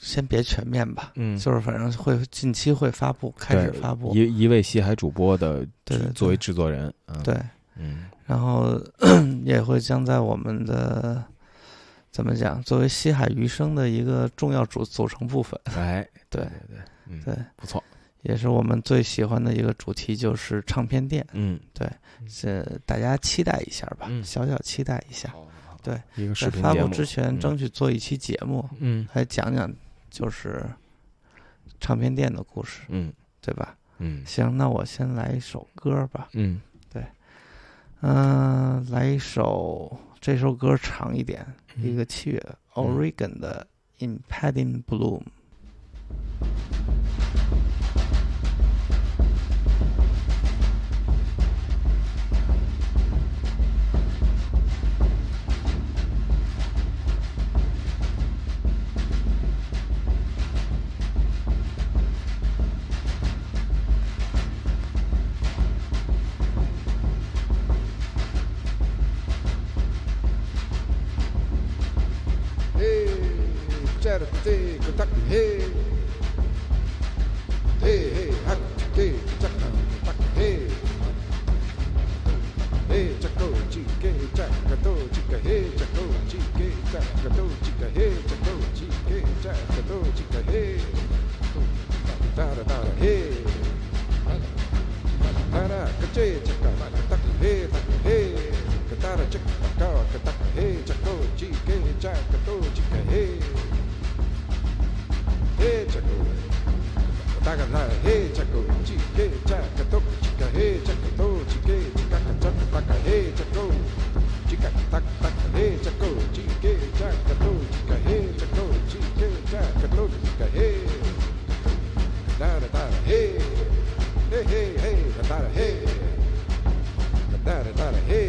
先别全面吧，
嗯，
就是反正会近期会发布，开始发布，
一一位西海主播的
对
作为制作人，嗯，
对，
嗯。
然后 也会将在我们的怎么讲，作为西海余生的一个重要组组成部分，
哎，
对
对对，嗯，
对，
不错，
也是我们最喜欢的一个主题，就是唱片店，
嗯，对
这大家期待一下吧，
嗯
小小期待一下。对，
一个视
在发布之前，
嗯。
争取做一期节目，
嗯。
来讲讲就是唱片店的故事，
嗯
对吧？
嗯
行，那我先来一首歌吧。
嗯对
嗯、来一首，这首歌长一点，
嗯
一个七月 Oregon 的 Impending Bloom。
Karate, Kentucky, hey. Hey, hey, hot, hey, chaka,
Kentucky, hey. Hey, chaco, chique, chacato, chica, hey, chaco, chique, chacato, chica, hey, chaco, chique, hey, chica, hey. Da hey, da da, hey. Da da, kache, chaka, Kentucky, hey, Kentucky, hey. Katara, chaka, Kentucky, hey, chaco, chique, chacato, chica, hey hey chaco. Taga na hey chaco. Chique chaca toca chica hey chaco to chique chica chaca taca hey chaco. Chica taca taca hey chaco. Chique chaca to chica hey chaco. Chique chaca to chica hey. Da da da hey. Hey hey hey da da hey. Da da da hey.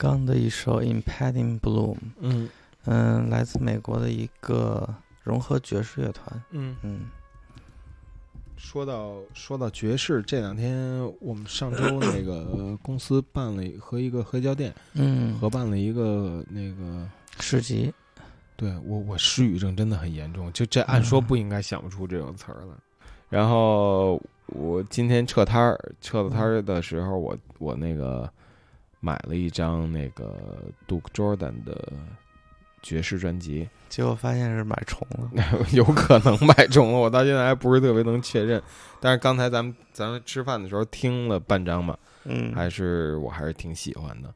俄勒冈的一首《Impending Bloom》，
嗯。
嗯，来自美国的一个融合爵士乐团，
嗯。
嗯。
说到说到爵士，这两天我们上周那个 公司办了和一个黑胶店
嗯，
合办了一个那个，
市集，
对我我失语症真的很严重，就这按说不应该想不出这种词儿来。然后我今天撤摊儿，撤了摊儿的时候，我我那个买了一张那个 Duke Jordan 的爵士专辑，
结果发现是买重了。
有可能买重了，我到现在还不是特别能确认。但是刚才咱们咱们吃饭的时候听了半张嘛，
嗯，
还是我还是挺喜欢的。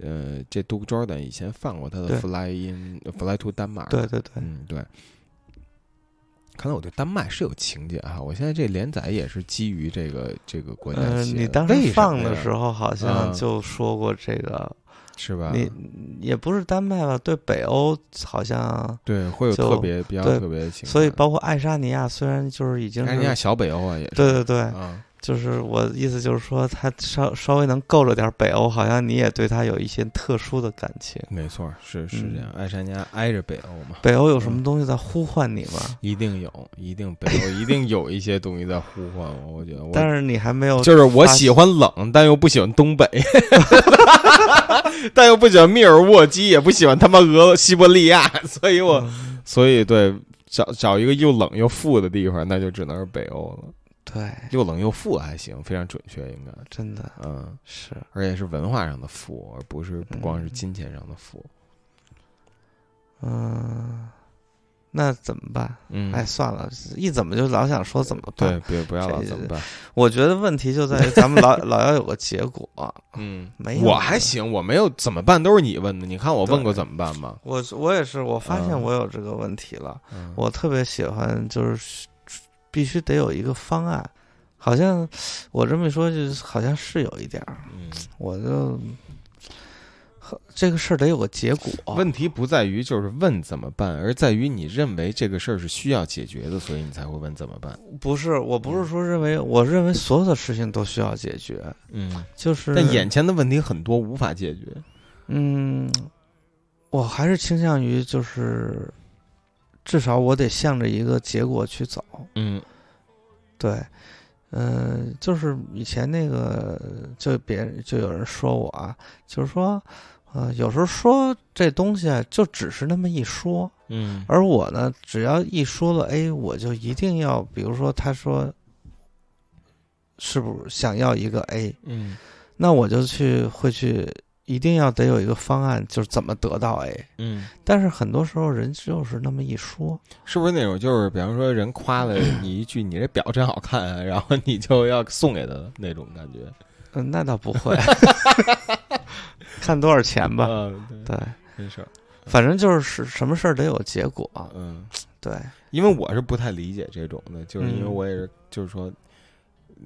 呃，这 Duke Jordan 以前放过他的 Fly in Fly to 丹麦，
对对对，
嗯对。看来我对丹麦是有情节哈，我现在这连载也是基于这个这个国家
呃，你当时放的时候好像
嗯。
就说过这个，
是吧？
你也不是丹麦吧？对北欧好像，
对会有特别比较特别的情感，
所以包括爱沙尼亚，虽然就是已经是，
爱沙尼亚小北欧啊也是，
对对对，
啊，
就是我意思就是说，他稍稍微能够着点北欧，好像你也对他有一些特殊的感情。
没错，是是这样。
嗯
爱沙尼亚挨着北欧嘛，
北欧有什么东西在呼唤你吗？
一定有，一定北欧一定有一些东西在呼唤我。我觉得我，
但是你还没有，
就是我喜欢冷，但又不喜欢东北，但又不喜欢密尔沃基，也不喜欢他妈俄西伯利亚，所以我，
嗯
所以对找找一个又冷又富的地方，那就只能是北欧了。
对，
又冷又富还行，非常准确，应该，
真的
嗯，
是，
而且是文化上的富，而不是不光是
嗯
金钱上的富。
嗯，那怎么办？
嗯，
哎，算了，一怎么就老想说怎么办？
对，别不要老怎么办？
我觉得问题就在于咱们老 老要有个结果。
嗯，
没有
我还行，我没有怎么办，都是你问的。你看我问过怎么办吗？
我我也是，我发现
嗯
我有这个问题了。
嗯
我特别喜欢，就是必须得有一个方案。好像我这么一说，就是好像是有一点儿，
嗯，
我就和这个事儿得有个结果。
问题不在于就是问怎么办，而在于你认为这个事儿是需要解决的，所以你才会问怎么办。
不是，我不是说认为，我认为所有的事情都需要解决，
嗯，
就是
但眼前的问题很多无法解决。
嗯，我还是倾向于就是，至少我得向着一个结果去走。
嗯。
对，嗯、就是以前那个，就别人就有人说我啊，就是说，呃，有时候说这东西啊，就只是那么一说，
嗯。
而我呢，只要一说了 A，我就一定要，比如说他说，是不是想要一个 A，
嗯。
那我就去会去，一定要得有一个方案，就是怎么得到 A。
嗯，
但是很多时候人就是那么一说，
是不是那种就是比方说人夸了你一句“你这表真好看啊”，然后你就要送给他那种感觉？
嗯，那倒不会，看多少钱吧。
嗯，对，没事儿。
反正就是是什么事儿得有结果。
嗯，
对，
因为我是不太理解这种的，就是因为
嗯
我也是，就是说，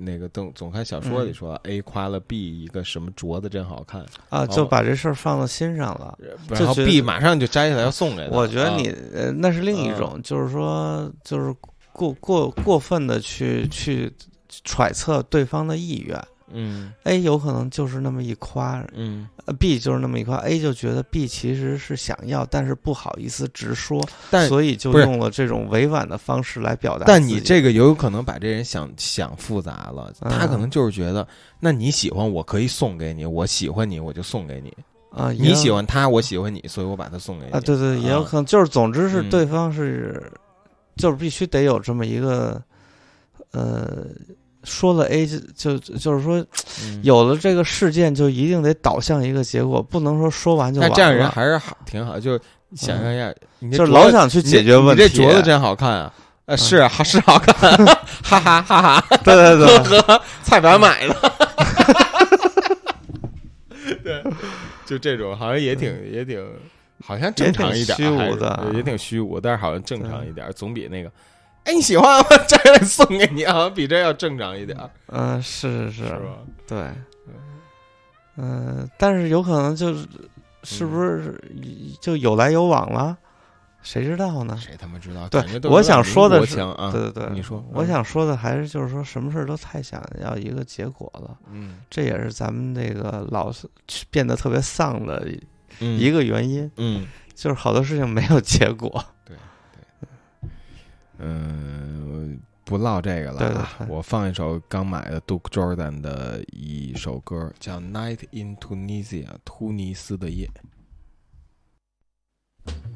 那个总总看小说里说、A 夸了 B 一个什么镯子真好看，
啊，
哦
就把这事儿放到心上了。
然后 B 马上就摘下来要送给他。
我觉得你
啊
呃，那是另一种，就是说，就是过过过分的去去揣测对方的意愿。
嗯
A 有可能就是那么一夸，
嗯，
呃，B 就是那么一夸，A 就觉得 B 其实是想要，但是不好意思直说，
但
所以就用了这种委婉的方式来表达。
但你这个有可能把这人想想复杂了，
嗯
他可能就是觉得，那你喜欢我可以送给你，我喜欢你我就送给你，
啊，
你喜欢他，我喜欢你，所以我把它送给你
啊，对对，也有
啊
可能，就是总之是
嗯
对方是，就是必须得有这么一个，呃，说了 A 就就就是说
嗯
有了这个事件就一定得导向一个结果，不能说说完就完了。
但这样人还是好挺好，就想象一下，你
就老想去解决问题。
你这镯子真好看啊！呃，是啊，好 是好看，哈哈哈哈！
对对对，
呵呵，菜板买的。对，就这种好像也挺也挺，好像正常一点，
虚无的
对也挺虚无，但是好像正常一点，总比那个，哎，你喜欢吗？这来送给你，好像比这要正常一点，
嗯，是是是，
是吧？
对，嗯，但是有可能就是是不是就有来有往了？谁知道呢？
谁他妈知道？
对我想说的是
啊，
对对对，
你说，
我
嗯
想说的还是就是说，什么事儿都太想要一个结果了，
嗯
这也是咱们这个老是变得特别丧的
嗯
一个原因，
嗯
就是好多事情没有结果。
嗯，不唠这个了
对对
啊，
对
我放一首刚买的 Duke Jordan 的一首歌，叫《Night in Tunisia》，突尼斯的夜。「嗯，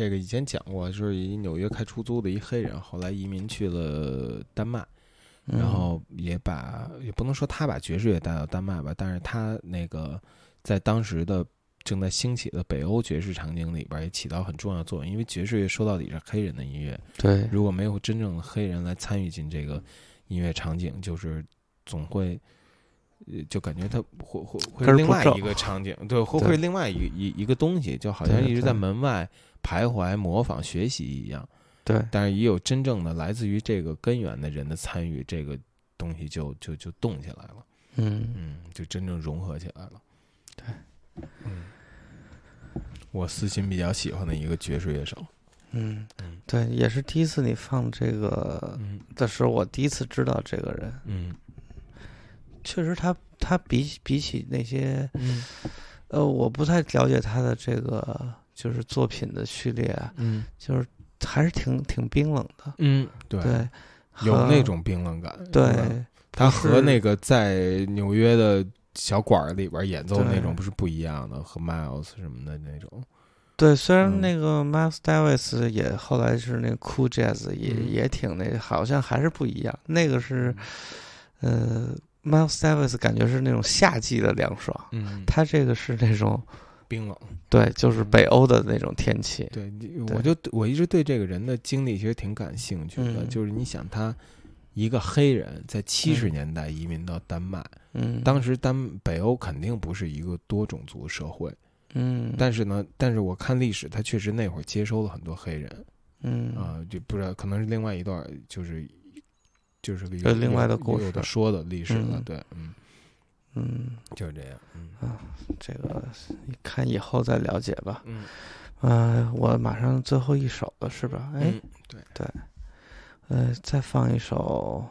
这个以前讲过，就是一纽约开出租的一黑人，后来移民去了丹麦，然后也把也不能说他把爵士乐带到丹麦吧，但是他那个在当时的正在兴起的北欧爵士场景里边也起到很重要的作用，因为爵士乐说到底是黑人的音乐，
对，
如果没有真正的黑人来参与进这个音乐场景，就是总会。呃，就感觉它会会会另外一个场景，对，会会另外一一一个东西，就好像一直在门外徘徊、模仿、学习一样。
对，
但是也有真正的来自于这个根源的人的参与，这个东西就就就动起来了。
嗯
嗯，就真正融合起来了。
对，
嗯，我私心比较喜欢的一个爵士乐手。
嗯嗯，对，也是第一次你放这个的时候，我第一次知道这个人。
嗯。
确实，他他比比起那些，呃，我不太了解他的这个就是作品的序列，
嗯，
就是还是挺挺冰冷的，
嗯，对，有那种冰冷感，
对，
他和那个在纽约的小馆里边演奏那种不是不一样的，和 Miles 什么的那种，
对，虽然那个 Miles Davis 也后来是那个 Cool Jazz 也也挺那，好像还是不一样，那个是，呃。Miles Davis 感觉是那种夏季的凉爽，
嗯，
他这个是那种
冰冷，
对，就是北欧的那种天气。
对，我就我一直对这个人的经历其实挺感兴趣
的，
就是你想他一个黑人在七十年代移民到丹麦，
嗯，
当时丹北欧肯定不是一个多种族社会，
嗯，
但是呢，但是我看历史，他确实那会儿接收了很多黑人，
嗯
啊，就不知道可能是另外一段就是。就是个
有另外的故事
的说的历史了，对，
嗯嗯，
就是这样，嗯。
啊，这个看以后再了解吧，
嗯，
呃，我马上最后一首了，是吧？哎，
对。
对，呃，再放一首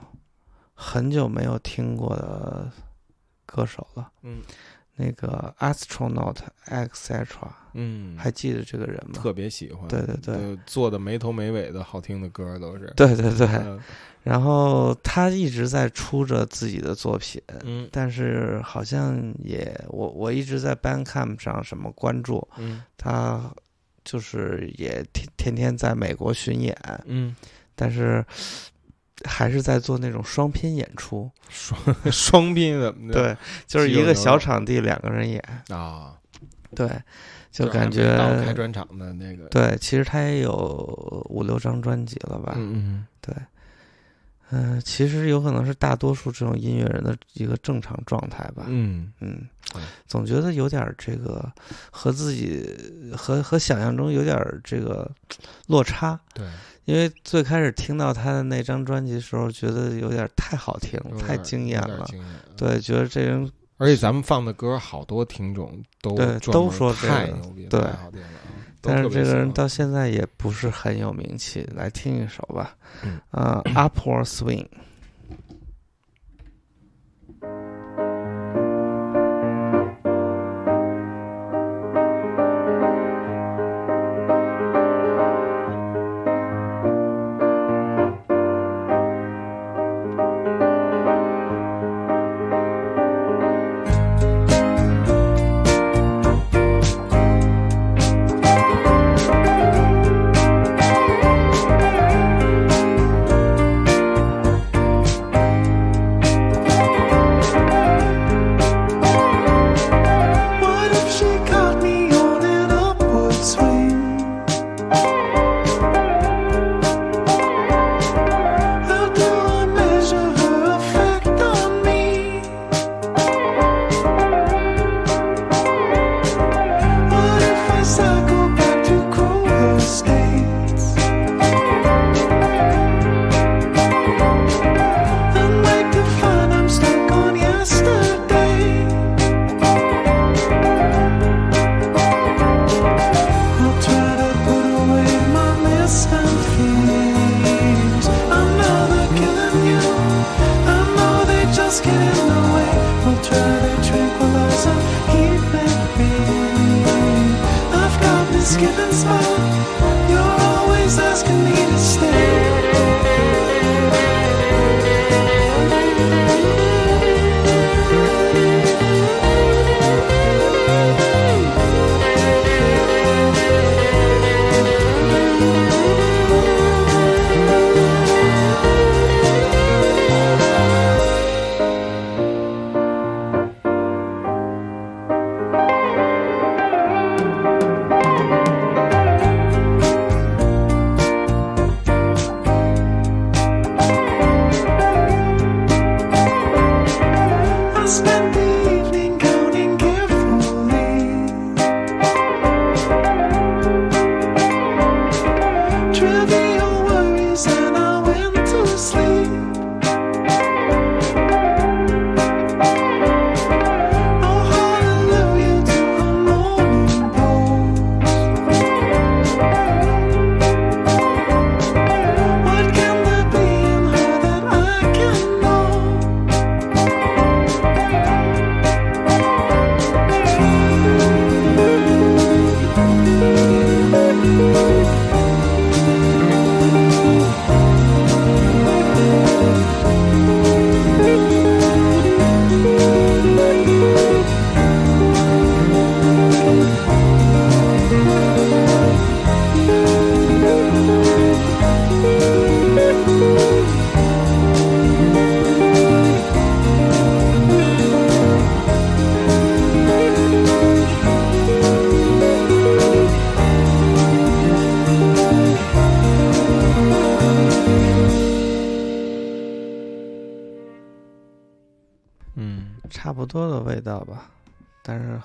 很久没有听过的歌手了，
嗯。
那个 astronaut etc，
嗯，
还记得这个人吗？
特别喜欢，
对对对，
做的没头没尾的好听的歌都是，
对对对。然后他一直在出着自己的作品，
嗯，
但是好像也我我一直在 Bandcamp 上什么关注，
嗯，
他就是也天天天在美国巡演，
嗯，
但是。还是在做那种双拼演出，
双 双拼怎么
的？对，就是一个小场地两个人演
啊。
对，就感觉
开专场的那个。
对，其实他也有五六张专辑了吧？
嗯嗯。
对，嗯，其实有可能是大多数这种音乐人的一个正常状态吧。
嗯
嗯，总觉得有点这个和自己和和想象中有点这个落差。
对。
因为最开始听到他的那张专辑的时候，觉得有点太好听，太惊艳了。对，觉得这人，
而且咱们放的歌，好多听众都
对都说
太牛逼，
对，
好听了。
但是这个人到现在也不是很有名气，来听一首吧。嗯，Upward Swing。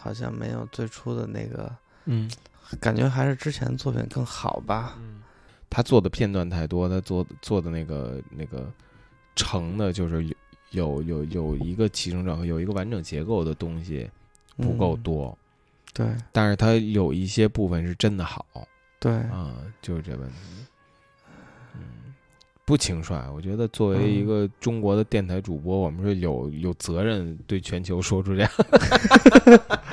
好像没有最初的那个，
嗯。
感觉还是之前作品更好吧。
嗯，他做的片段太多，他做做的那个那个成的，就是有有有有一个起承转合，有一个完整结构的东西不够
嗯
多，
对。
但是他有一些部分是真的好。
对，
啊，就是这问题。嗯，不轻率，我觉得作为一
嗯。
个中国的电台主播，我们是有有责任对全球说出这样。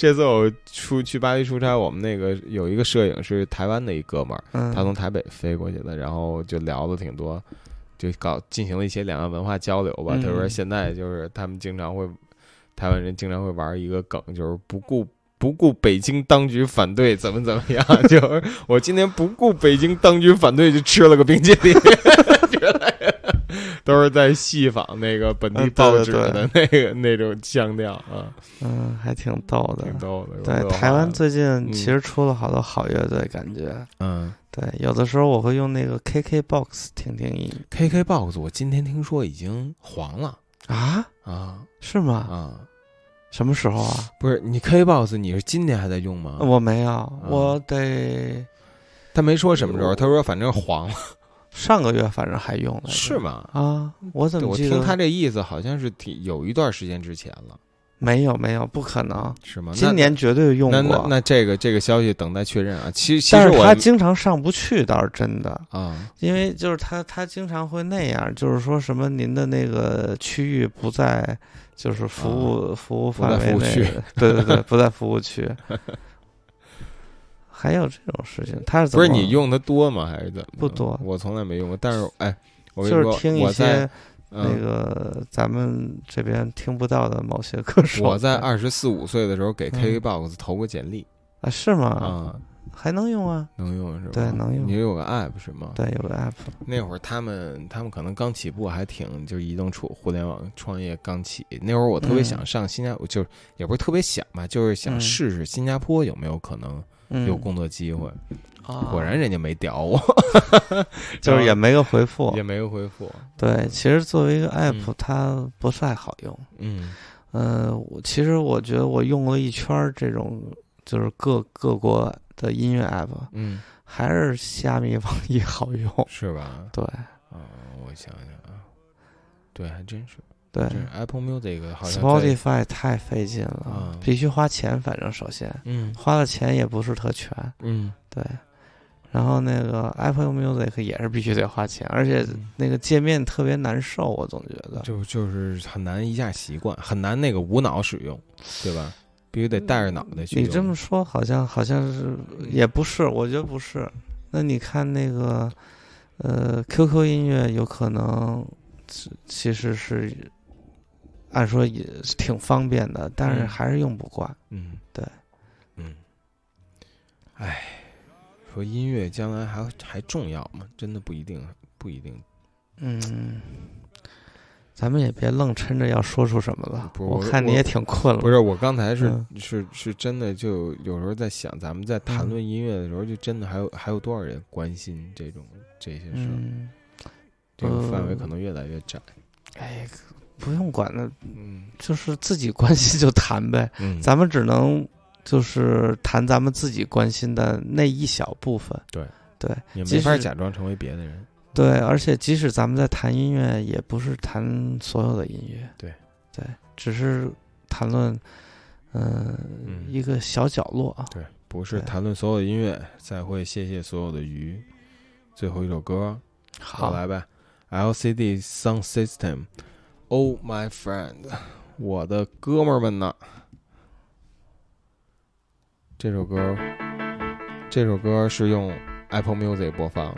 这次我出去巴黎出差，我们那个有一个摄影是台湾的一哥们儿，
嗯，
他从台北飞过去的，然后就聊了挺多，就搞进行了一些两岸文化交流吧。
嗯
他说现在就是他们经常会，台湾人经常会玩一个梗，就是不顾。不顾北京当局反对，怎么怎么样？就是我今天不顾北京当局反对，就吃了个冰淇淋，之类的都是在戏仿那个本地报纸的那个 那种腔调啊，
嗯，还挺逗的
挺。逗的。
对，台湾最近其实出了好多好乐队，感觉。
嗯
对，有的时候我会用那个 KKBOX 听听音
KKBOX，我今天听说已经黄了
啊？
啊
是吗？
啊！
什么时候啊？
不是你 KKBOX，你是今年还在用吗？
我没有，我得
他没说什么时候，他说反正黄了，
上个月反正还用了。
是吗？
啊，我怎么记得
听他这意思，好像是挺有一段时间之前了，
没有没有，不可能，
是吗？
今年绝对用
那那
过。
那这个这个消息等待确认啊。其实其
但是他经常上不去，倒是真的，
啊
因为就是他他经常会那样，就是说什么您的那个区域不在，就是服务、服务范围内
服务区，
对对对，不在服务区。还有这种事情，他是怎么
不是你用的多吗？还是怎么？
不多
我从来没用过。但是哎，我
就是听一
我在
些那
嗯，
个咱们这边听不到的某些歌手。
我在二十四五岁的时候给
嗯
KKBOX 投过简历
啊是吗？
啊，
还能用啊？
能用是吧？
对能用
你有个 app 是吗？
对，有个 app。
那会儿他们他们可能刚起步，还挺就是移动处互联网创业刚起。那会儿我特别想上新加坡，就是也不是特别想吧，就是想
嗯
试试新加坡有没有可能
嗯，
有工作机会。
啊
果然人家没屌我，
就是也没个回复
也。没个回复。
对，其实作为一个
嗯
app，它不太好用。
嗯
呃，我其实我觉得我用了一圈儿这种，就是各各国的音乐 app，
嗯，
还是虾米、网易好用。
是吧？
对
啊，我想想啊，对，还真是。
对
这 Apple Music 好像
，Spotify 太费劲了
啊，
必须花钱。反正首先
嗯
花的钱也不是特全。
嗯，
对，然后那个 Apple Music 也是必须得花钱，而且
嗯
那个界面特别难受，我总觉得。
就就是很难一下习惯，很难那个无脑使用，对吧？必须得带着脑袋去。
你这么说好像好像是也不是，我觉得不是。那你看那个呃 QQ 音乐有可能其其实是按说也是挺方便的，但是
嗯
还是用不惯。
嗯，
对，
嗯，哎，说音乐将来还还重要吗？真的不一定，不一定。
嗯，咱们也别愣撑着要说出什么了。
不我我
看你也挺困了。
不是，我刚才是、
嗯
是是真的，就有时候在想，咱们在谈论音乐的时候，就真的还有还有多少人关心这种这些事儿？
嗯，
这个范围
呃
可能越来越窄。
哎，不用管那，
嗯
就是自己关心就谈呗。
嗯，
咱们只能就是谈咱们自己关心的那一小部分。
对
对
也没法假装成为别的人。
对，而且即使咱们在谈音乐，也不是谈所有的音乐。
对
对，只是谈论，嗯、
嗯
一个小角落啊。
对，不是谈论所有的音乐，再会谢谢所有的鱼。最后一首歌，
好，
来呗，LCD Sound Oh my friend，我的哥们儿们呐。这首歌，这首歌是用 Apple Music 播放。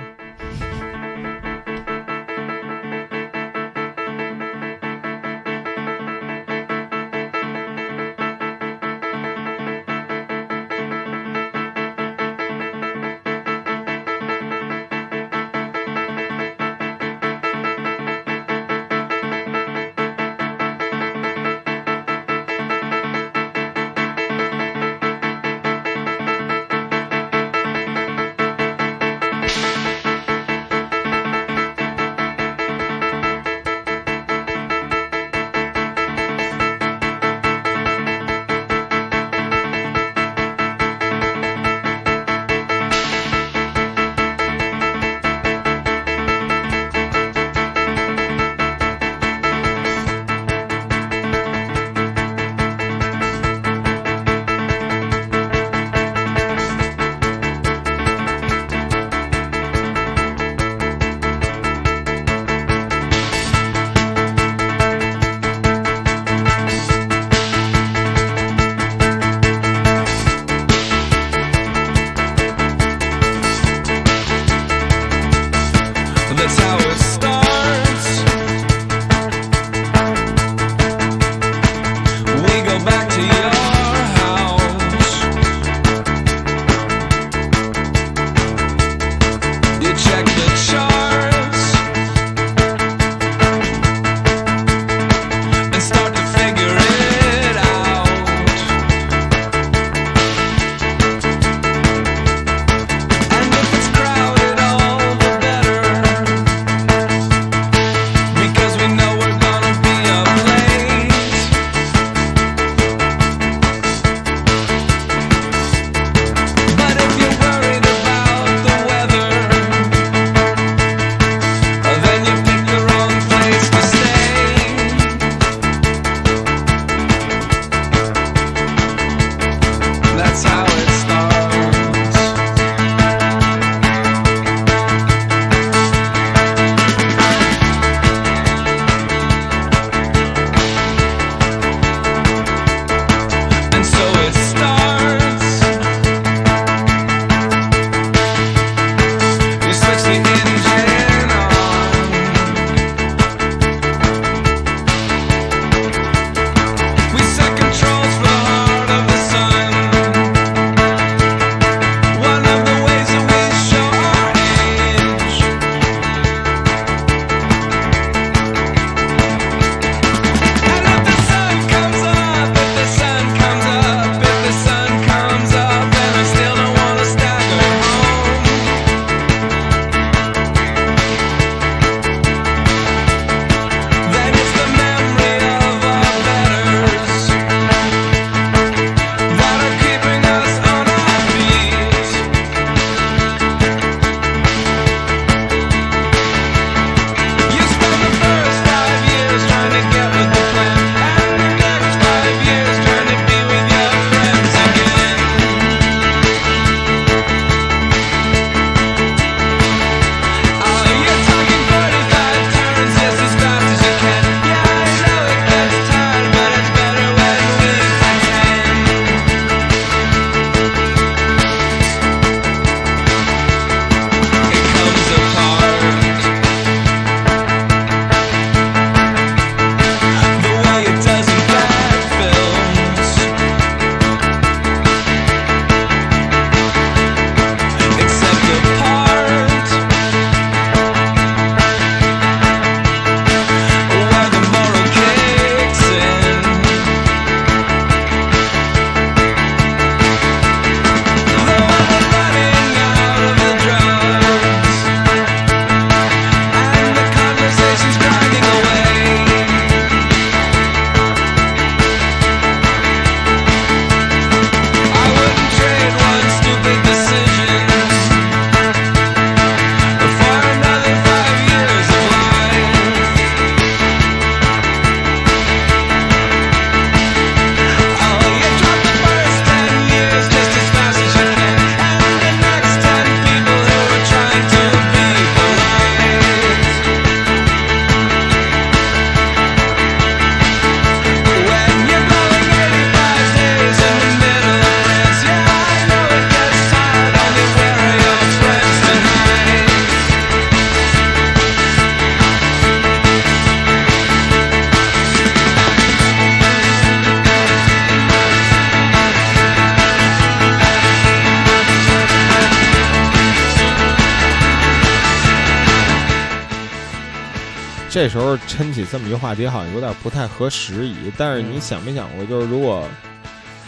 抻起这么一个话题，好像有点不太合时宜。但是你想没想过，就是如果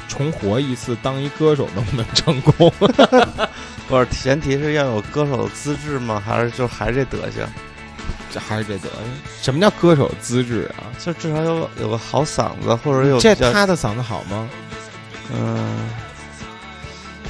重活一次当一歌手，能不能成功？
不是，前提是要有歌手的资质吗？还是就还是这德行？
这还是这德行？什么叫歌手资质啊？
就至少有有个好嗓子，或者有
这他的嗓子好吗？
嗯，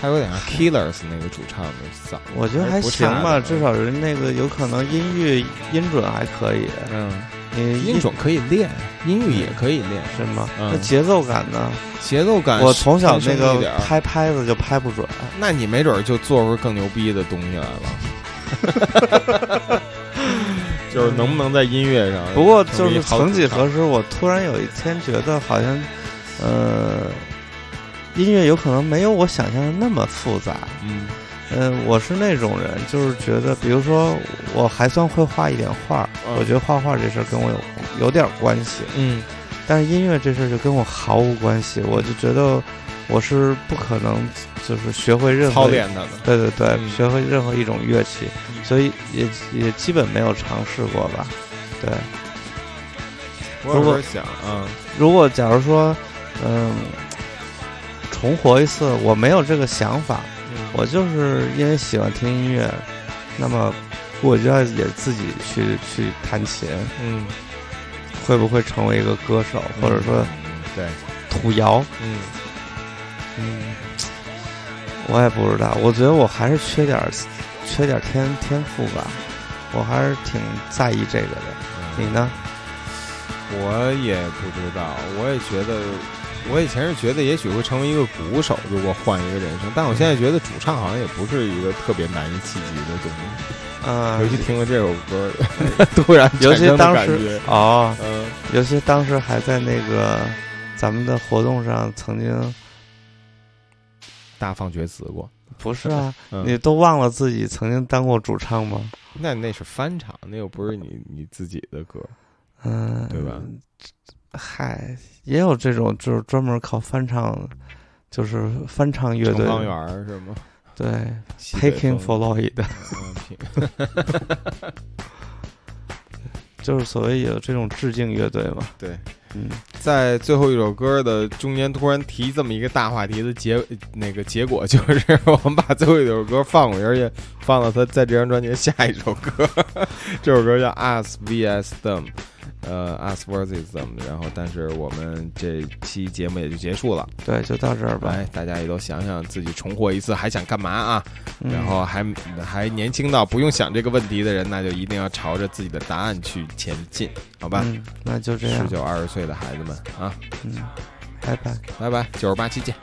他有点像 Killers 那个主唱的嗓，
我觉得还行吧，至少人那个有可能音域音准还可以。
嗯，
你
音准可以练，音域也可以练，
是吗？那节奏感呢？
节奏感，
我从小那个拍拍子就拍不准，
那你没准就做出更牛逼的东西来了。就是能不能在音乐上？
不过就是曾几何时，我突然有一天觉得好像，呃。音乐有可能没有我想象的那么复杂。
嗯，
嗯，我是那种人，就是觉得，比如说，我还算会画一点画，我觉得画画这事儿跟我有有点关系。
嗯，
但是音乐这事儿就跟我毫无关系。我就觉得我是不可能就是学会任何
操练它的。
对对对，学会任何一种乐器，所以也也基本没有尝试过吧。对。
如果想，嗯，
如果假如说，嗯。重活一次，我没有这个想法，我就是因为喜欢听音乐，那么我就要也自己去去弹琴，
嗯，
会不会成为一个歌手，或者说
对。
土窑，
嗯。
嗯，我也不知道，我觉得我还是缺点缺点天天赋吧，我还是挺在意这个的，你呢？
我也不知道，我也觉得。我以前是觉得也许会成为一个鼓手，如果换一个人生，但我现在觉得主唱好像也不是一个特别难以企及的东西。
啊，
尤其听了这首歌，突然
尤其当时
哦，
嗯，尤其当时还在那个咱们的活动上曾经
大放厥词过。
不是啊，你都忘了自己曾经当过主唱吗？
那那是翻唱，那又不是你你自己的歌，
嗯，
对吧？
嗨，也有这种，就是专门靠翻唱，就是翻唱乐队。
方圆是吗？
对，Taking for Lloyd，就是所谓有这种致敬乐队嘛。
对，
嗯，
在最后一首歌的中间突然提这么一个大话题的结，那个结果就是我们把最后一首歌放过去，而且放到他在这张专辑的下一首歌，这首歌叫 Us vs Them。呃，Us versus them，然后，但是我们这期节目也就结束了。
对，就到这儿吧。
哎，大家也都想想自己重活一次还想干嘛啊？然后还还年轻到不用想这个问题的人，那就一定要朝着自己的答案去前进，好吧？
嗯，那就这样。
十九二十岁的孩子们啊，
嗯，拜拜，
拜拜，九十八期见。